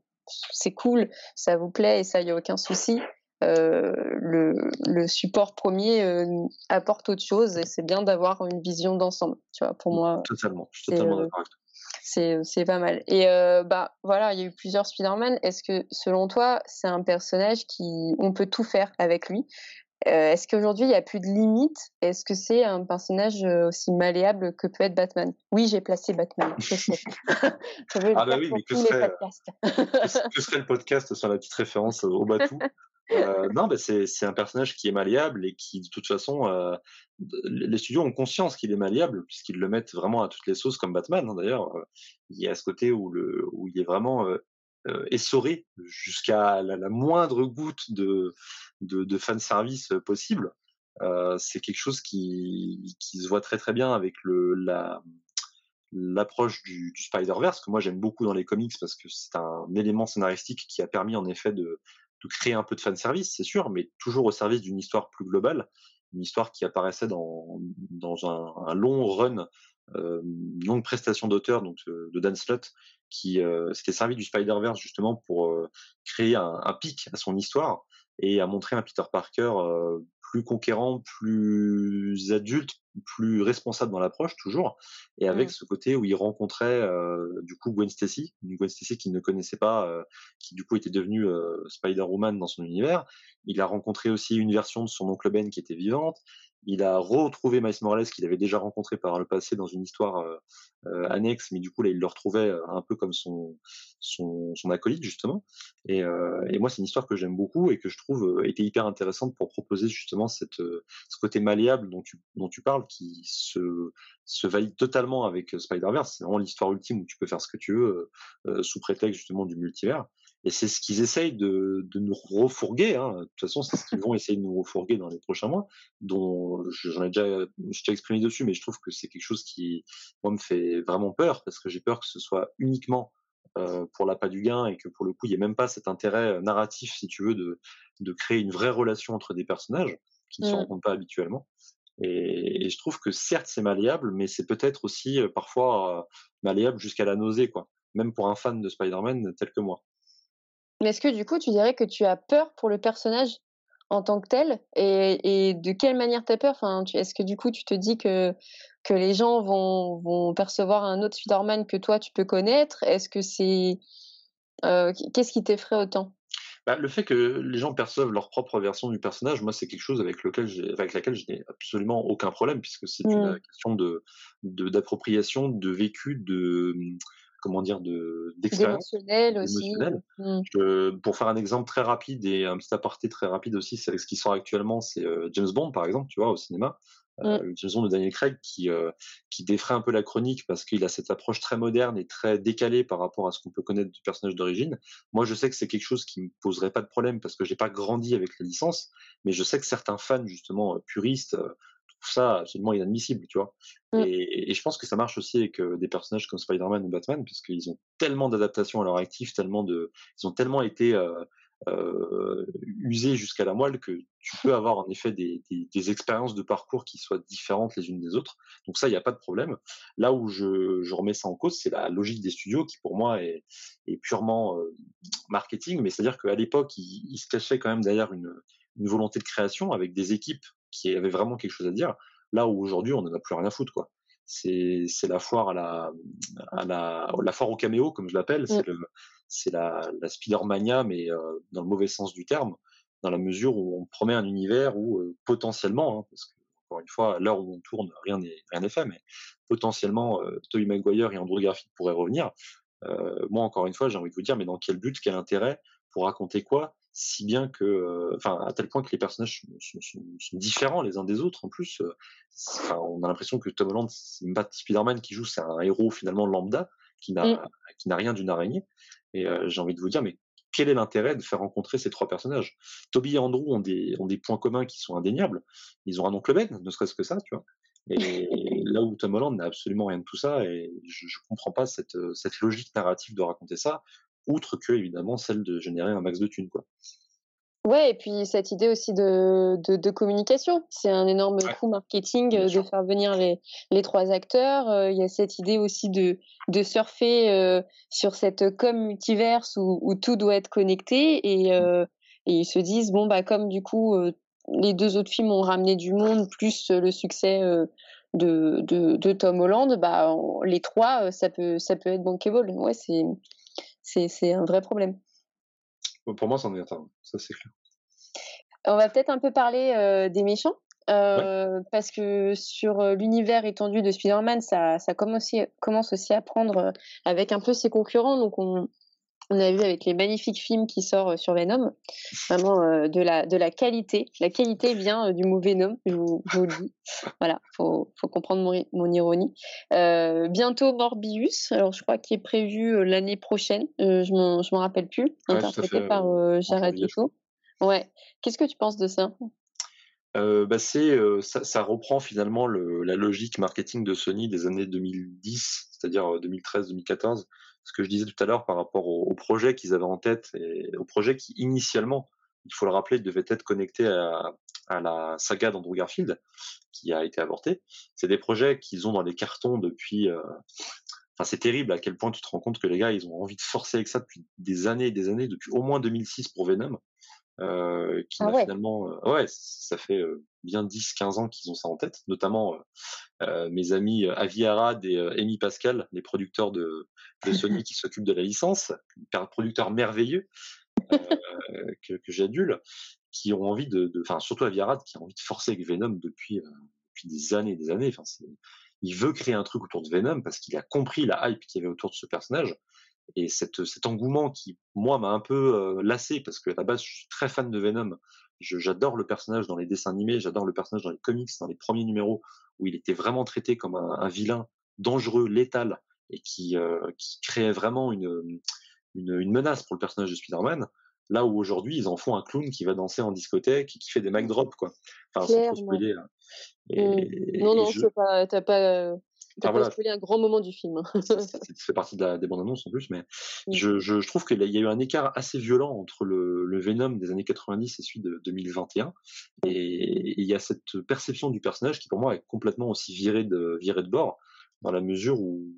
c'est cool, ça vous plaît et ça, il n'y a aucun souci. Euh, le, le, support premier euh, apporte autre chose et c'est bien d'avoir une vision d'ensemble. Tu vois, pour moi. Totalement, je suis totalement euh, d'accord C'est pas mal. Et bah voilà, il y a eu plusieurs Spider-Man. Est-ce que selon toi, c'est un personnage qui on peut tout faire avec lui? Est-ce qu'aujourd'hui il n'y a plus de limites? Est-ce que c'est un personnage aussi malléable que peut être Batman? Oui, j'ai placé Batman. Je sais. ah bah oui, mais que serait, que serait, le podcast sur la petite référence au Batou? euh, non, bah c'est un personnage qui est malléable et qui, de toute façon, euh, les studios ont conscience qu'il est malléable puisqu'ils le mettent vraiment à toutes les sauces comme Batman. Hein, D'ailleurs, euh, il y a ce côté où, il est vraiment essoré jusqu'à la, moindre goutte de, de, fan service possible. c'est quelque chose qui, se voit très très bien avec l'approche du Spider-Verse que moi j'aime beaucoup dans les comics parce que c'est un élément scénaristique qui a permis en effet de, de créer un peu de fan service, c'est sûr, mais toujours au service d'une histoire plus globale, une histoire qui apparaissait dans, dans un, long run, euh, une longue prestation d'auteur donc euh, de Dan Slott, qui euh, s'était servi du Spider-Verse justement pour euh, créer un, un, pic à son histoire et à montrer un Peter Parker plus conquérant, plus adulte, plus responsable dans l'approche toujours, et avec mmh. ce côté où il rencontrait euh, du coup Gwen Stacy, une Gwen Stacy qu'il ne connaissait pas, euh, qui du coup était devenue euh, Spider-Woman dans son univers. Il a rencontré aussi une version de son oncle Ben qui était vivante. Il a retrouvé Miles Morales qu'il avait déjà rencontré par le passé dans une histoire euh, euh, annexe, mais du coup là il le retrouvait euh, un peu comme son son, acolyte justement. Et, et moi c'est une histoire que j'aime beaucoup et que je trouve était hyper intéressante pour proposer justement cette ce côté malléable dont tu dont tu parles qui se se valide totalement avec Spider-Verse. C'est vraiment l'histoire ultime où tu peux faire ce que tu veux sous prétexte justement du multivers. Et c'est ce qu'ils essayent de, de nous refourguer. Hein. De toute façon, c'est ce qu'ils vont essayer de nous refourguer dans les prochains mois. Dont j'en ai déjà, déjà exprimé dessus, mais je trouve que c'est quelque chose qui, moi, me fait vraiment peur parce que j'ai peur que ce soit uniquement euh, pour l'appât du gain et que pour le coup, il n'y ait même pas cet intérêt narratif, si tu veux, de, de créer une vraie relation entre des personnages qui ne se mmh. rencontrent pas habituellement. Et, et, je trouve que certes, c'est malléable, mais c'est peut-être aussi euh, parfois euh, malléable jusqu'à la nausée, quoi. Même pour un fan de Spider-Man tel que moi. Mais est-ce que du coup, tu dirais que tu as peur pour le personnage en tant que tel? Et, et de quelle manière tu as peur? Enfin, Est-ce que du coup, tu te dis que que les gens vont, vont percevoir un autre Spider-Man que toi tu peux connaître? Est-ce que c'est qu'est-ce qui t'effraie autant? Bah, le fait que les gens perçoivent leur propre version du personnage, moi, c'est quelque chose avec, lequel avec laquelle je n'ai absolument aucun problème, puisque c'est une mmh. question de d'appropriation, de, vécu, de comment dire, de d'expérience. aussi. Mmh. pour faire un exemple très rapide et un petit aparté très rapide aussi, c'est ce qui sort actuellement, c'est James Bond, par exemple, tu vois, au cinéma. Euh, mmh. de Daniel Craig qui, euh, qui défrait un peu la chronique parce qu'il a cette approche très moderne et très décalée par rapport à ce qu'on peut connaître du personnage d'origine. Moi, je sais que c'est quelque chose qui me poserait pas de problème parce que j'ai pas grandi avec la licence, mais je sais que certains fans, justement, euh, puristes, euh, trouvent ça absolument inadmissible, tu vois. Mmh. Et, et, je pense que ça marche aussi avec des personnages comme Spider-Man ou Batman, puisqu'ils ont tellement d'adaptations à leur actif, tellement de, ils ont tellement été euh, usé jusqu'à la moelle que tu peux avoir en effet des, des, des, expériences de parcours qui soient différentes les unes des autres. Donc ça, il n'y a pas de problème. Là où je, je remets ça en cause, c'est la logique des studios qui pour moi est, est purement euh, marketing, mais c'est-à-dire qu'à l'époque, ils il se cachaient quand même derrière une, une volonté de création avec des équipes qui avaient vraiment quelque chose à dire. Là où aujourd'hui, on n'en a plus rien à foutre, quoi c'est c'est la foire à la à la la foire au caméo comme je l'appelle c'est le c'est la, la Spider-Mania, mais euh, dans le mauvais sens du terme, dans la mesure où on promet un univers où euh, potentiellement, hein, parce que encore une fois, à l'heure où on tourne, rien n'est rien n'est fait, mais potentiellement, euh, Tobey Maguire et Andrew Garfield pourraient revenir. Euh, moi, encore une fois, j'ai envie de vous dire, mais dans quel but, quel intérêt, pour raconter quoi, si bien que, enfin, à tel point que les personnages sont, sont, sont, différents les uns des autres. En plus, enfin, on a l'impression que Tom Holland, c'est pas Spider-Man qui joue, c'est un héros finalement lambda qui n'a mmh. qui n'a rien d'une araignée. Et euh, j'ai envie de vous dire, mais quel est l'intérêt de faire rencontrer ces trois personnages? Toby et Andrew ont des, ont des points communs qui sont indéniables. Ils ont un oncle Ben, ne serait-ce que ça, tu vois. Et là où Tom Holland n'a absolument rien de tout ça, et je, je comprends pas cette, cette logique narrative de raconter ça, outre que évidemment celle de générer un max de thunes, quoi. Ouais, et puis cette idée aussi de, de, de communication, c'est un énorme coup marketing euh, de faire venir les, les trois acteurs. Euh, il y a cette idée aussi de, de surfer euh, sur cette com multiverse où, où, tout doit être connecté et, mmh. et ils se disent bon bah comme du coup les deux autres films ont ramené du monde plus le succès de, de, de, Tom Holland, bah les trois ça peut ça peut être bankable. Ouais, c'est c'est un vrai problème. Pour moi, c'en est un, ça c'est clair. On va peut-être un peu parler euh, des méchants. Euh, ouais. Parce que sur l'univers étendu de Spider-Man, ça, ça commence, aussi, commence aussi à prendre avec un peu ses concurrents. Donc, on, on a vu avec les magnifiques films qui sortent sur Venom, vraiment euh, de, la, de la qualité. La qualité vient euh, du mot Venom, je vous, je vous, le dis. Voilà, faut, faut comprendre mon, mon ironie. Euh, bientôt Morbius, alors je crois qu'il est prévu l'année prochaine, je m'en rappelle plus, ouais, interprété par Jared Leto. Ouais. Qu'est-ce que tu penses de ça? Bah c'est ça, ça, reprend finalement le, la logique marketing de Sony des années 2010, c'est-à-dire 2013-2014. Ce que je disais tout à l'heure par rapport au, projet qu'ils avaient en tête et au projet qui initialement, il faut le rappeler, devait être connecté à, la saga d'Andrew Garfield, qui a été avortée. C'est des projets qu'ils ont dans les cartons depuis. Euh, c'est terrible à quel point tu te rends compte que les gars, ils ont envie de forcer avec ça depuis des années et des années, depuis au moins 2006 pour Venom. Euh, qui ah ouais. finalement, euh, ouais, ça fait euh, bien 10-15 ans qu'ils ont ça en tête, notamment euh, mes amis Avi Arad et Amy Pascal, les producteurs de, de Sony qui s'occupent de la licence, producteurs merveilleux que, que j'adule, qui ont envie de, enfin surtout Avi Arad qui a envie de forcer avec Venom depuis depuis des années, des années. Enfin, il veut créer un truc autour de Venom parce qu'il a compris la hype qu'il y avait autour de ce personnage et cette, cet engouement qui, moi, m'a un peu euh, lassé parce que à la base, je suis très fan de Venom. J'adore le personnage dans les dessins animés, j'adore le personnage dans les comics, dans les premiers numéros où il était vraiment traité comme un, un vilain dangereux, létal et qui, euh, qui créait vraiment une, une, une, menace pour le personnage de Spider-Man. Là où aujourd'hui, ils en font un clown qui va danser en discothèque et qui fait des Mac drops, quoi. Enfin, sans trop spoiler. Et, mmh. Non, non, je... t'as pas, T'as ah, voilà. un grand moment du film. Hein. ça, ça, fait partie de la, des bandes annonces en plus, mais je, je, je, trouve qu'il y a eu un écart assez violent entre le, le, Venom des années 90 et celui de 2021. Et il y a cette perception du personnage qui pour moi est complètement aussi virée de, virée de bord, dans la mesure où,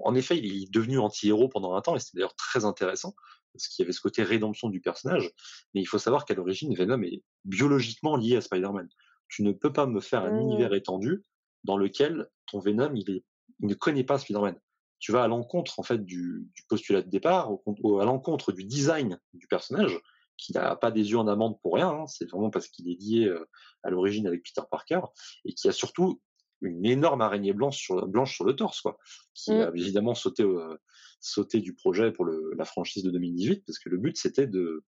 en effet, il est devenu anti-héros pendant un temps, et c'était d'ailleurs très intéressant, parce qu'il y avait ce côté rédemption du personnage. Mais il faut savoir qu'à l'origine, Venom est biologiquement lié à Spider-Man. Tu ne peux pas me faire un mmh. univers étendu dans lequel ton Venom, il, ne connaît pas Spider-Man. Tu vas à l'encontre en fait du, postulat de départ, à l'encontre du design du personnage, qui n'a pas des yeux en amande pour rien. Hein. c'est vraiment parce qu'il est lié euh, à l'origine avec Peter Parker et qui a surtout une énorme araignée blanche sur, blanche sur le torse, quoi, qui mmh. a évidemment sauté, euh, sauté du projet pour le, la franchise de 2018, parce que le but c'était de,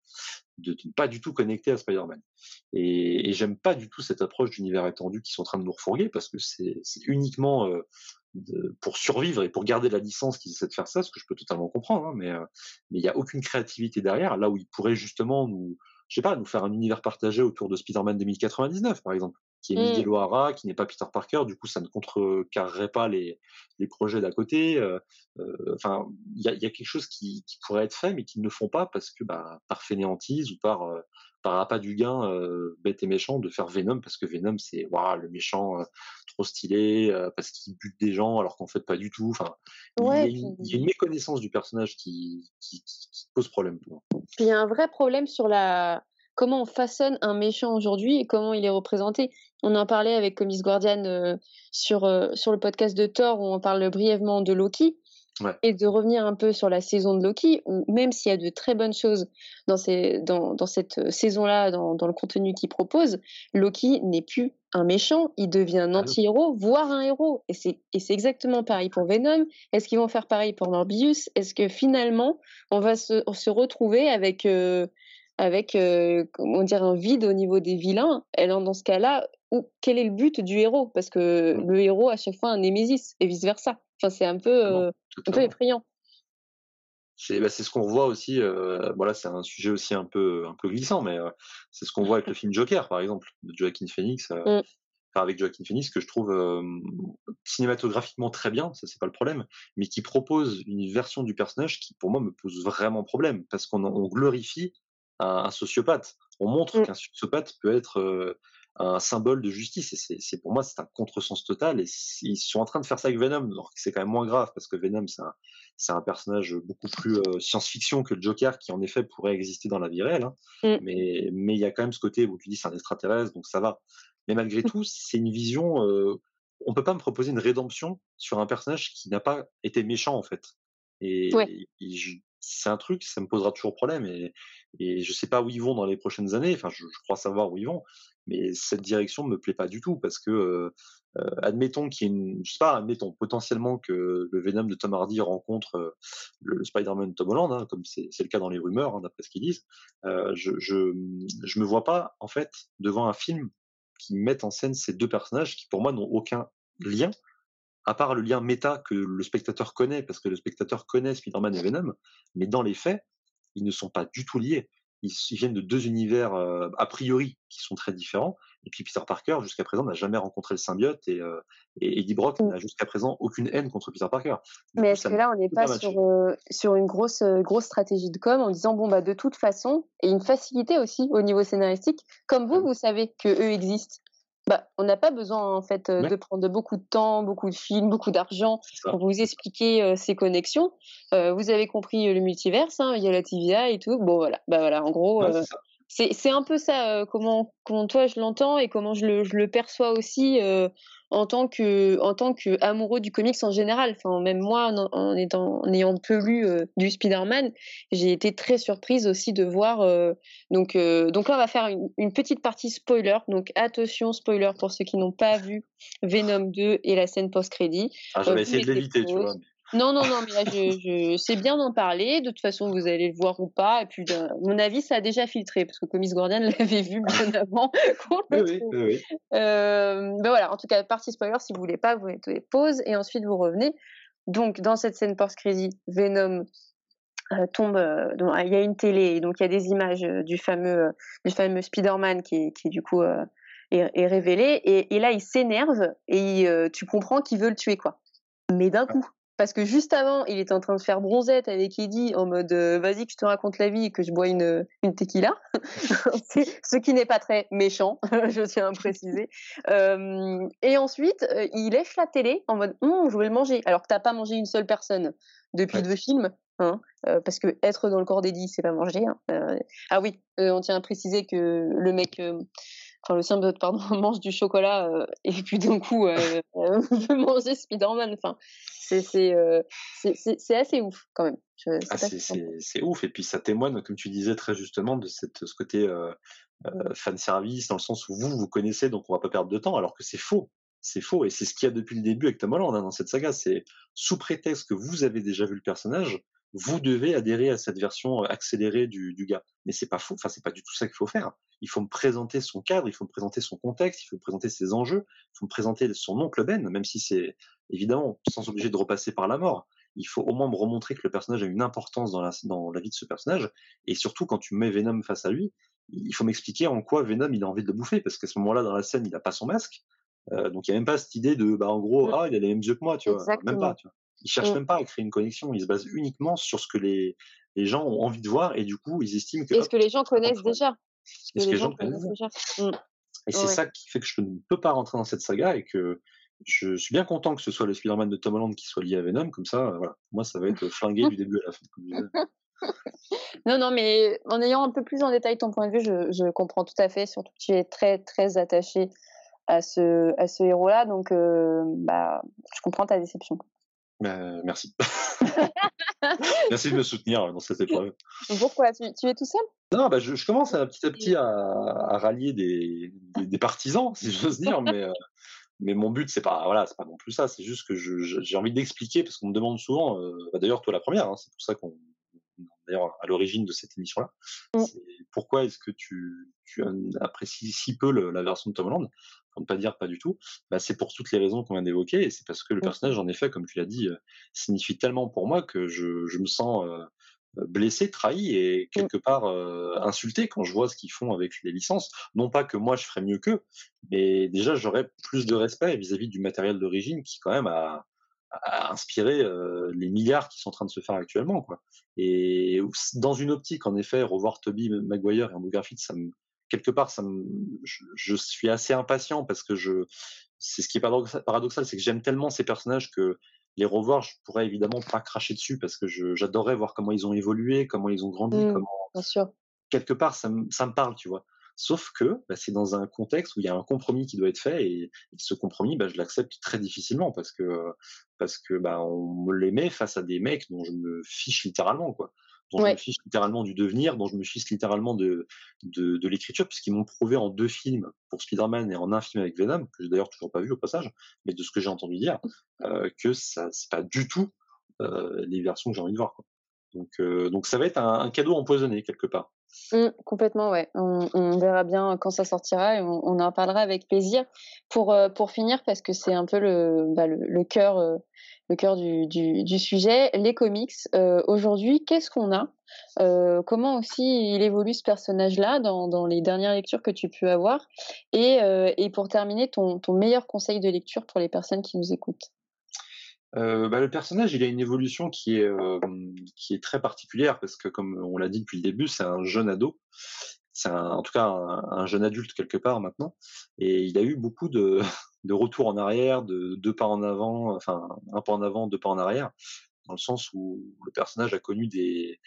de, ne pas du tout connecter à Spider-Man. Et, et j'aime pas du tout cette approche d'univers étendu qui sont en train de nous refourguer, parce que c'est uniquement euh, de, pour survivre et pour garder la licence qu'ils essaient de faire ça, ce que je peux totalement comprendre, hein, mais euh, mais il n'y a aucune créativité derrière, là où ils pourraient justement nous, je sais pas, nous faire un univers partagé autour de Spider-Man 2099, par exemple qui est Miguel mmh. O'Hara, qui n'est pas Peter Parker. Du coup, ça ne contrecarrerait pas les, les projets d'à côté. Euh, euh, enfin, il y a, y a, quelque chose qui, qui, pourrait être fait, mais qu'ils ne font pas parce que bah, par fainéantise ou par euh, par appât du gain bête et méchant de faire Venom parce que Venom c'est waouh le méchant trop stylé parce qu'il bute des gens alors qu'en fait pas du tout. Enfin, il, y a une, il, y a une, méconnaissance du personnage qui, qui, qui pose problème pour moi. Puis il y a un vrai problème sur la comment on façonne un méchant aujourd'hui et comment il est représenté. On en parlait avec Comics Guardian euh, sur, euh, sur le podcast de Thor où on parle brièvement de Loki. Et de revenir un peu sur la saison de Loki, où même s'il y a de très bonnes choses dans, ces, dans, dans cette euh, saison-là, dans, dans, le contenu qu'il propose, Loki n'est plus un méchant, il devient un ah anti-héros, voire un héros. Et c'est exactement pareil pour Venom. Est-ce qu'ils vont faire pareil pour Morbius? Est-ce que finalement, on va se, se retrouver avec avec euh, comment dire un vide au niveau des vilains. Elle dans ce cas-là, où, quel est le but du héros? Parce que mmh. le héros a chaque fois un némésis et vice versa. Enfin, c'est un peu euh, un peu effrayant. C'est bah, ce qu'on voit aussi. Euh, voilà, c'est un sujet aussi un peu un peu glissant, mais euh, c'est ce qu'on voit avec le film Joker, par exemple, de Joaquin Phoenix. Euh, mmh. avec Joaquin Phoenix que je trouve cinématographiquement très bien, ça c'est pas le problème, mais qui propose une version du personnage qui pour moi me pose vraiment problème parce qu'on on glorifie un, sociopathe. On montre mmh. qu'un sociopathe peut être euh, un symbole de justice. Et c'est pour moi, c'est un contresens total. Et ils sont en train de faire ça avec Venom. C'est quand même moins grave parce que Venom, c'est un, un, personnage beaucoup plus euh, science-fiction que le Joker, qui en effet pourrait exister dans la vie réelle. Hein. Mmh. Mais mais il y a quand même ce côté où tu dis c'est un extraterrestre, donc ça va. Mais malgré mmh. tout, c'est une vision. Euh, on peut pas me proposer une rédemption sur un personnage qui n'a pas été méchant en fait. Et, c'est un truc, ça me posera toujours problème. Et, et je sais pas où ils vont dans les prochaines années. Enfin, je, crois savoir où ils vont, mais cette direction me plaît pas du tout parce que, euh, euh admettons qu'il y ait une, je sais pas, admettons potentiellement que le Venom de Tom Hardy rencontre euh, le Spider-Man de Tom Holland, hein, comme c'est le cas dans les rumeurs, hein, d'après ce qu'ils disent. Je, je, je me vois pas en fait devant un film qui mette en scène ces deux personnages qui pour moi n'ont aucun lien à part le lien méta que le spectateur connaît, parce que le spectateur connaît Spider-Man et Venom, mais dans les faits, ils ne sont pas du tout liés. Ils, viennent de deux univers euh, a priori qui sont très différents. Et puis Peter Parker, jusqu'à présent, n'a jamais rencontré le symbiote et, euh, et Eddie Brock mmh. n'a jusqu'à présent aucune haine contre Peter Parker. mais est-ce que là, on n'est pas, sur, euh, sur une grosse, grosse stratégie de com en disant, bon, bah, de toute façon, et une facilité aussi au niveau scénaristique, comme vous, mmh. vous savez que eux existent bah, on n'a pas besoin en fait euh, de prendre beaucoup de temps, beaucoup de films, beaucoup d'argent pour vous expliquer euh, ces connexions. Euh, vous avez compris le multiverse, hein, il y a la TVA et tout. Bon voilà, bah voilà, en gros, c'est un peu ça comment comment toi je l'entends et comment je le, je le perçois aussi en tant que en tant que amoureux du comics en général. Enfin, même moi, en, étant, en ayant peu lu euh, du Spider-Man, j'ai été très surprise aussi de voir. Euh, donc, euh, donc là, on va faire une, une, petite partie spoiler. Donc attention, spoiler pour ceux qui n'ont pas vu Venom 2 et la scène post-crédit. Ah, je vais essayer de l'éviter, tu vois. Non, non, non, mais là, je, je c'est bien d'en parler. De toute façon, vous allez le voir ou pas. Et puis, mon avis, ça a déjà filtré, parce que Comics Guardian l'avait vu bien avant. oui, oui, oui. Euh, ben voilà, en tout cas, partie spoiler, si vous voulez pas, vous mettez pause et ensuite vous revenez. Donc, dans cette scène post-crazy, Venom euh, tombe. Euh, il y a une télé, et donc il y a des images du fameux, du fameux Spider-Man qui, qui, du coup, est, est, révélé. Et, et là, il s'énerve et il, tu comprends qu'il veut le tuer, quoi. Mais d'un ah. coup parce que juste avant, il était en train de faire bronzette avec Eddie en mode euh, vas-y que je te raconte la vie et que je bois une, une tequila, ce qui n'est pas très méchant, je tiens à préciser. Euh, et ensuite, euh, il lèche la télé en mode hum, je vais le manger, alors que t'as pas mangé une seule personne depuis deux films. Hein, euh, parce que être dans le corps d'Eddie, c'est pas manger. Hein. ah oui, on tient à préciser que le mec enfin le symbiote pardon mange du chocolat et puis d'un coup veut manger Spider-Man. Enfin, c'est c'est assez ouf quand même. Ah, c'est ouf et puis ça témoigne, comme tu disais très justement, de cette ce côté fan service dans le sens où vous vous connaissez donc on va pas perdre de temps alors que c'est faux c'est faux. Et c'est ce qu'il y a depuis le début avec Tom Holland hein, dans cette saga. C'est sous prétexte que vous avez déjà vu le personnage, vous devez adhérer à cette version accélérée du, du gars. Mais c'est pas faux. Enfin, c'est pas du tout ça qu'il faut faire. Il faut me présenter son cadre, il faut me présenter son contexte, il faut me présenter ses enjeux, il faut me présenter son oncle Ben, même si c'est évidemment sans obliger de repasser par la mort. Il faut au moins me remontrer que le personnage a une importance dans la, dans la vie de ce personnage. Et surtout, quand tu mets Venom face à lui, il faut m'expliquer en quoi Venom il a envie de le bouffer, parce qu'à ce moment-là, dans la scène, il n'a pas son masque. Euh, donc il n'y a même pas cette idée de, bah, en gros, ah, il a les mêmes yeux que moi, tu vois. Même pas, tu vois. Ils cherchent mmh. même pas à créer une connexion. Ils se basent uniquement sur ce que les, les gens ont envie de voir et du coup, ils estiment que. Et ce que les gens connaissent déjà. Et ce que les gens connaissent déjà. Mmh. Et c'est ça qui fait que je ne peux pas rentrer dans cette saga et que je suis bien content que ce soit le Spider-Man de Tom Holland qui soit lié à Venom, comme ça, voilà. Moi, ça va être flingué du début à la fin. non, non, mais en ayant un peu plus en détail ton point de vue, je, je comprends tout à fait. Surtout que tu es très, très attaché à ce, à ce héros-là. Donc, euh, bah, je comprends ta déception. Bah, merci. merci de me soutenir dans cette épreuve. Pourquoi? Tu, tu, es tout seul? Non, bah, je, je, commence à, petit à petit à, à rallier des, des, partisans, si j'ose dire, mais, euh, mais mon but, c'est pas, voilà, c'est pas non plus ça. C'est juste que j'ai envie d'expliquer, parce qu'on me demande souvent, euh, bah, d'ailleurs, toi la première, hein, c'est pour ça qu'on d'ailleurs à l'origine de cette émission-là. Mmh. Pourquoi est-ce que tu, tu, apprécies si peu la version de Tom Holland? Pour ne pas dire pas du tout, bah, c'est pour toutes les raisons qu'on vient d'évoquer, et c'est parce que le mmh. personnage, en effet, comme tu l'as dit, euh, signifie tellement pour moi que je, je me sens euh, blessé, trahi et mmh. quelque part euh, insulté quand je vois ce qu'ils font avec les licences. Non pas que moi je ferais mieux qu'eux, mais déjà j'aurais plus de respect vis-à-vis du matériel d'origine qui quand même a, a inspiré euh, les milliards qui sont en train de se faire actuellement. Quoi. Et dans une optique, en effet, revoir Toby Maguire et Andrew Garfield, ça me, quelque part, ça me, je, je, suis assez impatient parce que je, c'est ce qui est paradoxal, c'est que j'aime tellement ces personnages que les revoir, je pourrais évidemment pas cracher dessus parce que j'adorerais voir comment ils ont évolué, comment ils ont grandi, mmh, comment. Bien sûr. Quelque part, ça me, ça me parle, tu vois. Sauf que bah, c'est dans un contexte où il y a un compromis qui doit être fait et, ce compromis, bah, je l'accepte très difficilement parce que parce que bah, on me les met face à des mecs dont je me fiche littéralement quoi dont je me fiche littéralement du devenir, dont je me fiche littéralement de, de, de l'écriture, puisqu'ils m'ont prouvé en deux films pour Spider-Man et en un film avec Venom, que j'ai d'ailleurs toujours pas vu au passage, mais de ce que j'ai entendu dire, euh, que ça c'est pas du tout euh, les versions que j'ai envie de voir. Quoi. Donc, euh, donc ça va être un, un, cadeau empoisonné quelque part. Mmh, complètement, ouais. On, verra bien quand ça sortira et on, en parlera avec plaisir. Pour, euh, pour finir, parce que c'est un peu le, bah, cœur euh, du, sujet, les comics. Euh, Aujourd'hui, qu'est-ce qu'on a? Comment aussi il évolue ce personnage-là dans, dans, les dernières lectures que tu peux avoir? Et, et pour terminer, ton, meilleur conseil de lecture pour les personnes qui nous écoutent euh, bah, le personnage, il a une évolution qui est, euh, qui est très particulière parce que, comme on l'a dit depuis le début, c'est un jeune ado. C'est en tout cas un, un, jeune adulte quelque part maintenant. Et il a eu beaucoup de, de retour en arrière, de deux pas en avant, enfin un pas en avant, deux pas en arrière, dans le sens où le personnage a connu des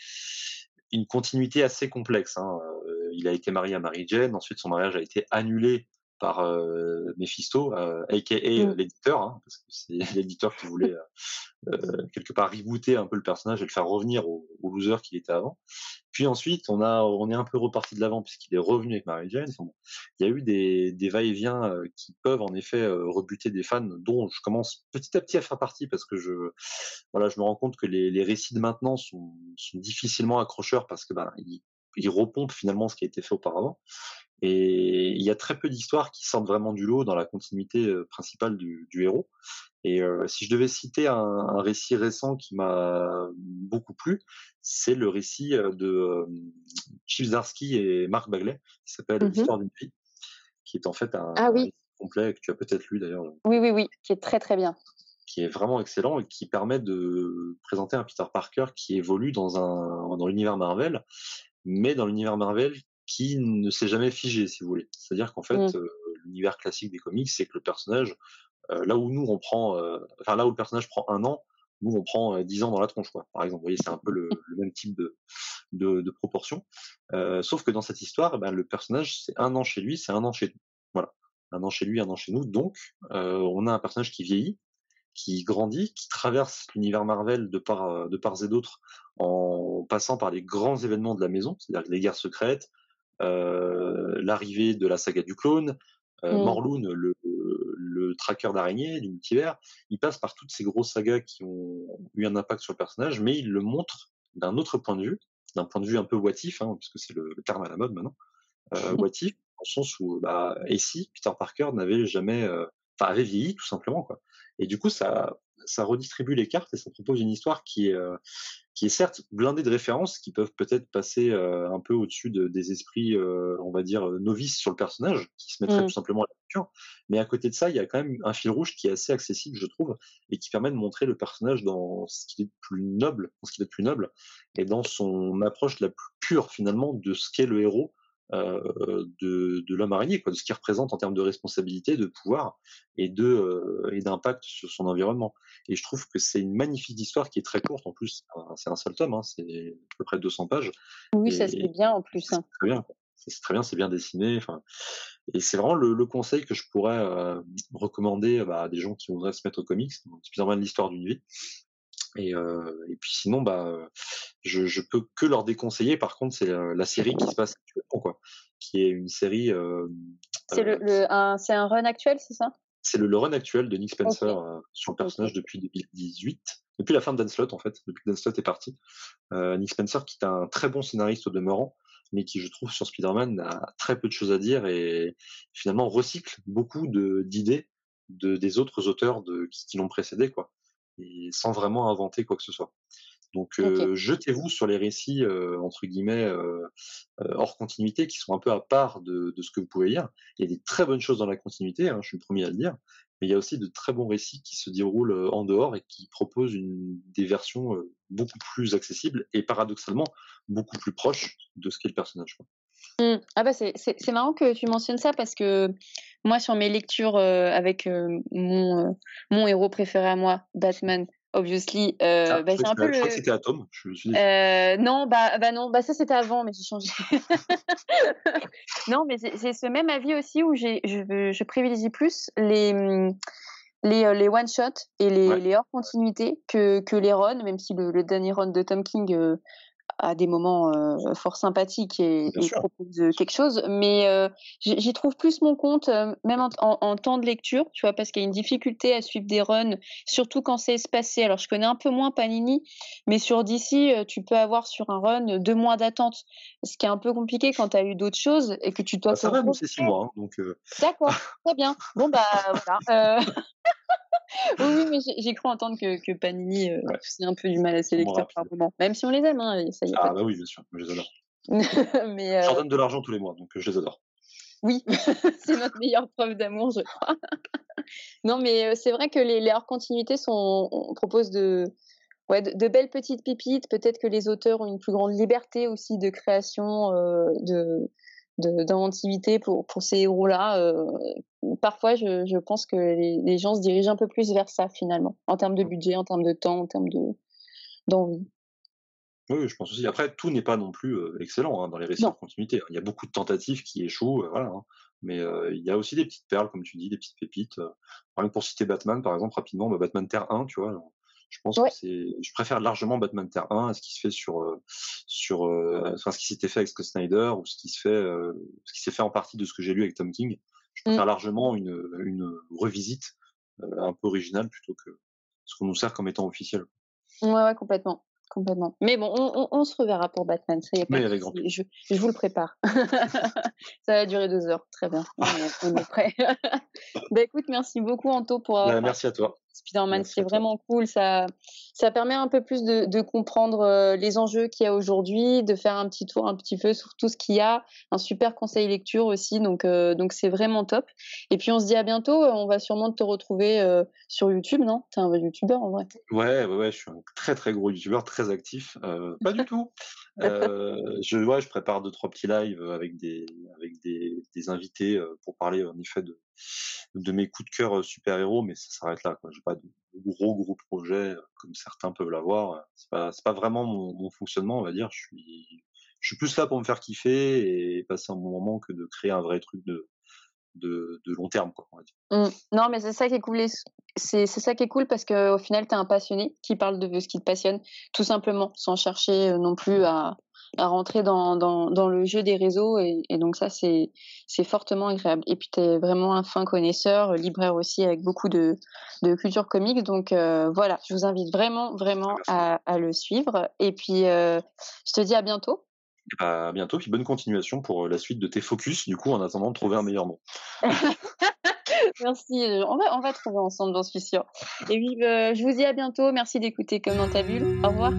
une continuité assez complexe. Hein. Euh, il a été marié à Mary Jane, ensuite son mariage a été annulé par euh, Mephisto, euh, aka mmh. l'éditeur, hein, parce que c'est l'éditeur qui voulait euh, euh, quelque part rebooter un peu le personnage et le faire revenir au, au loser qu'il était avant. Puis ensuite, on a, on est un peu reparti de l'avant puisqu'il est revenu avec Mary Jane. Enfin bon, il y a eu des, des va-et-vient euh, qui peuvent en effet euh, rebuter des fans, dont je commence petit à petit à faire partie parce que je, voilà, je me rends compte que les, les récits de maintenant sont, sont difficilement accrocheurs parce que ben ils, ils repompent finalement ce qui a été fait auparavant. Et il y a très peu d'histoires qui sortent vraiment du lot dans la continuité euh, principale du, du héros. Et euh, si je devais citer un, un récit récent qui m'a beaucoup plu, c'est le récit euh, de euh, Chip Zdarsky et Marc Bagley, qui s'appelle mmh L'histoire d'une vie, qui est en fait un, ah, oui. récit complet que tu as peut-être lu d'ailleurs. Oui, oui, oui, qui est très très bien. Qui est vraiment excellent et qui permet de présenter un Peter Parker qui évolue dans un dans l'univers Marvel, mais dans l'univers Marvel qui ne s'est jamais figé, si vous voulez. C'est-à-dire qu'en fait, mmh. euh, l'univers classique des comics, c'est que le personnage, euh, là où nous on prend, euh, enfin là où le personnage prend un an, Nous, on prend 10 ans dans la tronche, quoi. Par exemple, vous voyez, c'est un peu le, même type de, de, de proportion. sauf que dans cette histoire, ben, le personnage, c'est un an chez lui, c'est un an chez nous. Voilà. Un an chez lui, un an chez nous. Donc, on a un personnage qui vieillit, qui grandit, qui traverse l'univers Marvel de part, de parts et d'autres en passant par les grands événements de la maison, c'est-à-dire les guerres secrètes, l'arrivée de la saga du clone, euh, mmh. Morlun, le, le tracker d'araignée du multivers, il passe par toutes ces grosses sagas qui ont eu un impact sur le personnage, mais il le montre d'un autre point de vue, d'un point de vue un peu watif, hein, puisque c'est le, terme à la mode maintenant, euh, watif, dans le sens où, bah, et si Peter Parker n'avait jamais, euh, enfin, avait vieilli tout simplement, quoi. Et du coup, ça, ça redistribue les cartes et ça propose une histoire qui est, euh, qui est certes blindée de références qui peuvent peut-être passer euh, un peu au-dessus de, des esprits, euh, on va dire, novices sur le personnage, qui se mettraient mmh. tout simplement à la lecture. Mais à côté de ça, il y a quand même un fil rouge qui est assez accessible, je trouve, et qui permet de montrer le personnage dans ce qu'il est de plus noble, dans ce qu'il est de plus noble, et dans son approche la plus pure finalement de ce qu'est le héros euh, de, de l'homme araignée, quoi, de ce qu'il représente en termes de responsabilité, de pouvoir et de euh, et d'impact sur son environnement. Et je trouve que c'est une magnifique histoire qui est très courte. En plus, c'est un seul tome, hein, c'est à peu près 200 pages. Oui, ça se fait bien en plus. Hein. Très bien. C'est très bien, c'est bien dessiné. Enfin, et c'est vraiment le, le, conseil que je pourrais euh, recommander bah, à des gens qui voudraient se mettre au comics, de l'histoire d'une vie. Et, euh, et puis sinon, bah, je, je peux que leur déconseiller. Par contre, c'est la, série qui se passe actuellement, quoi, qui est une série. Euh, c'est le, le, un, c'est un run actuel, c'est ça? C'est le, le, run actuel de Nick Spencer euh, sur le personnage depuis 2018, depuis la fin de Dan Slott en fait, depuis que Dan Slott est parti. Euh, Nick Spencer, qui est un très bon scénariste au demeurant, mais qui, je trouve, sur Spider-Man, a très peu de choses à dire et finalement recycle beaucoup de, d'idées de, des autres auteurs de, qui, qui l'ont précédé, quoi et sans vraiment inventer quoi que ce soit. Donc euh, jetez-vous sur les récits euh, entre guillemets euh, hors continuité qui sont un peu à part de, de, ce que vous pouvez lire. Il y a des très bonnes choses dans la continuité, hein, je suis le premier à le dire, mais il y a aussi de très bons récits qui se déroulent en dehors et qui proposent une, des versions beaucoup plus accessibles et paradoxalement beaucoup plus proches de ce qu'est le personnage. Mmh. Ah bah c'est marrant que tu mentionnes ça parce que moi sur mes lectures euh, avec euh, mon, euh, mon héros préféré à moi, Batman, obviously, ah, bah, c'est un peu le... Je crois que c'était Atom. Je suis non, bah, bah non, bah ça c'était avant, mais j'ai changé. non, mais c'est ce même avis aussi où je, je privilégie plus les mmh, les, les one shot et les, les hors continuité que, que les runs, même si le, le dernier run de Tom King à des moments euh, fort sympathiques et, et propose quelque chose. Mais euh, j'y trouve plus mon compte, euh, même en, en, temps de lecture, tu vois, parce qu'il y a une difficulté à suivre des runs, surtout quand c'est espacé. Alors, je connais un peu moins Panini, mais sur DC, tu peux avoir sur un run deux mois d'attente, ce qui est un peu compliqué quand tu as eu d'autres choses et que tu dois. Ah, ça va, c'est six mois. Hein, donc D'accord, très bien. Bon, bah voilà. oui, mais j'ai cru entendre que, que Panini euh, faisait un peu du mal à ses lecteurs par moment. Même si on les aime, hein, ça y est. Ah, bah oui, bien sûr, je les adore. mais, euh... Je leur donne de l'argent tous les mois, donc euh, je les adore. Oui, c'est notre meilleure preuve d'amour, je crois. non, mais euh, c'est vrai que les, les hors-continuités sont, on propose de, ouais, de, de, belles petites pépites. Peut-être que les auteurs ont une plus grande liberté aussi de création, euh, de, d'inventivité pour, pour ces héros-là. Euh, parfois, je, je, pense que les, les, gens se dirigent un peu plus vers ça finalement, en termes de budget, en termes de temps, en termes de d'envie. Oui, je pense aussi. Après, tout n'est pas non plus excellent hein, dans les récits de continuité. Il y a beaucoup de tentatives qui échouent, voilà. Hein. Mais euh, il y a aussi des petites perles, comme tu dis, des petites pépites. Par exemple, pour citer Batman, par exemple, rapidement, bah, Batman Terre 1, tu vois, je pense que c'est, je préfère largement Batman Terre 1 à ce qui se fait sur, sur, euh, enfin, ce qui s'était fait avec Scott Snyder ou ce qui se fait, euh, ce qui s'est fait en partie de ce que j'ai lu avec Tom King. Je préfère mmh. largement une, une revisite un peu originale plutôt que ce qu'on nous sert comme étant officiel. Ouais, ouais, complètement complètement. Mais bon, on, on, se reverra pour Batman. Ça y est pas je, je, vous le prépare. ça va durer deux heures. Très bien. On est, prêt. bah, écoute, merci beaucoup, Anto, pour avoir. Bah, merci à toi. Spider-Man, c'est vraiment cool. Ça, ça permet un peu plus de, de comprendre euh, les enjeux qu'il y a aujourd'hui, de faire un petit tour un petit peu sur tout ce qu'il y a. Un super conseil lecture aussi, donc euh, donc c'est vraiment top. Et puis on se dit à bientôt. On va sûrement te retrouver euh, sur YouTube, non? T'es un vrai YouTuber en vrai Ouais, ouais, ouais, je suis un très très gros YouTuber, très actif. pas du tout. Euh, je, ouais, je prépare deux trois petits lives avec des avec des, des invités pour parler en effet de de mes coups de cœur super héros, mais ça s'arrête là. J'ai pas de gros gros projets comme certains peuvent l'avoir. C'est pas c'est pas vraiment mon, mon, fonctionnement, on va dire. Je suis je suis plus là pour me faire kiffer et passer un bon moment que de créer un vrai truc de de, de long terme, quoi, on va dire. Mmh. Non, mais c'est ça qui est cool. C'est ça qui est cool parce qu'au final, tu es un passionné qui parle de ce qui te passionne, tout simplement, sans chercher non plus à, à rentrer dans, dans, dans, le jeu des réseaux. Et, et donc ça, c'est fortement agréable. Et puis, tu es vraiment un fin connaisseur, libraire aussi, avec beaucoup de, de culture comique. Donc euh, voilà, je vous invite vraiment, vraiment à, à le suivre. Et puis, euh, je te dis à bientôt. Bah, à bientôt, puis bonne continuation pour la suite de tes focus, du coup, en attendant de trouver un meilleur nom. Merci, on va, on va trouver ensemble, j'en suis sûre. Et oui, je vous dis à bientôt, merci d'écouter comme dans ta bulle. Au revoir.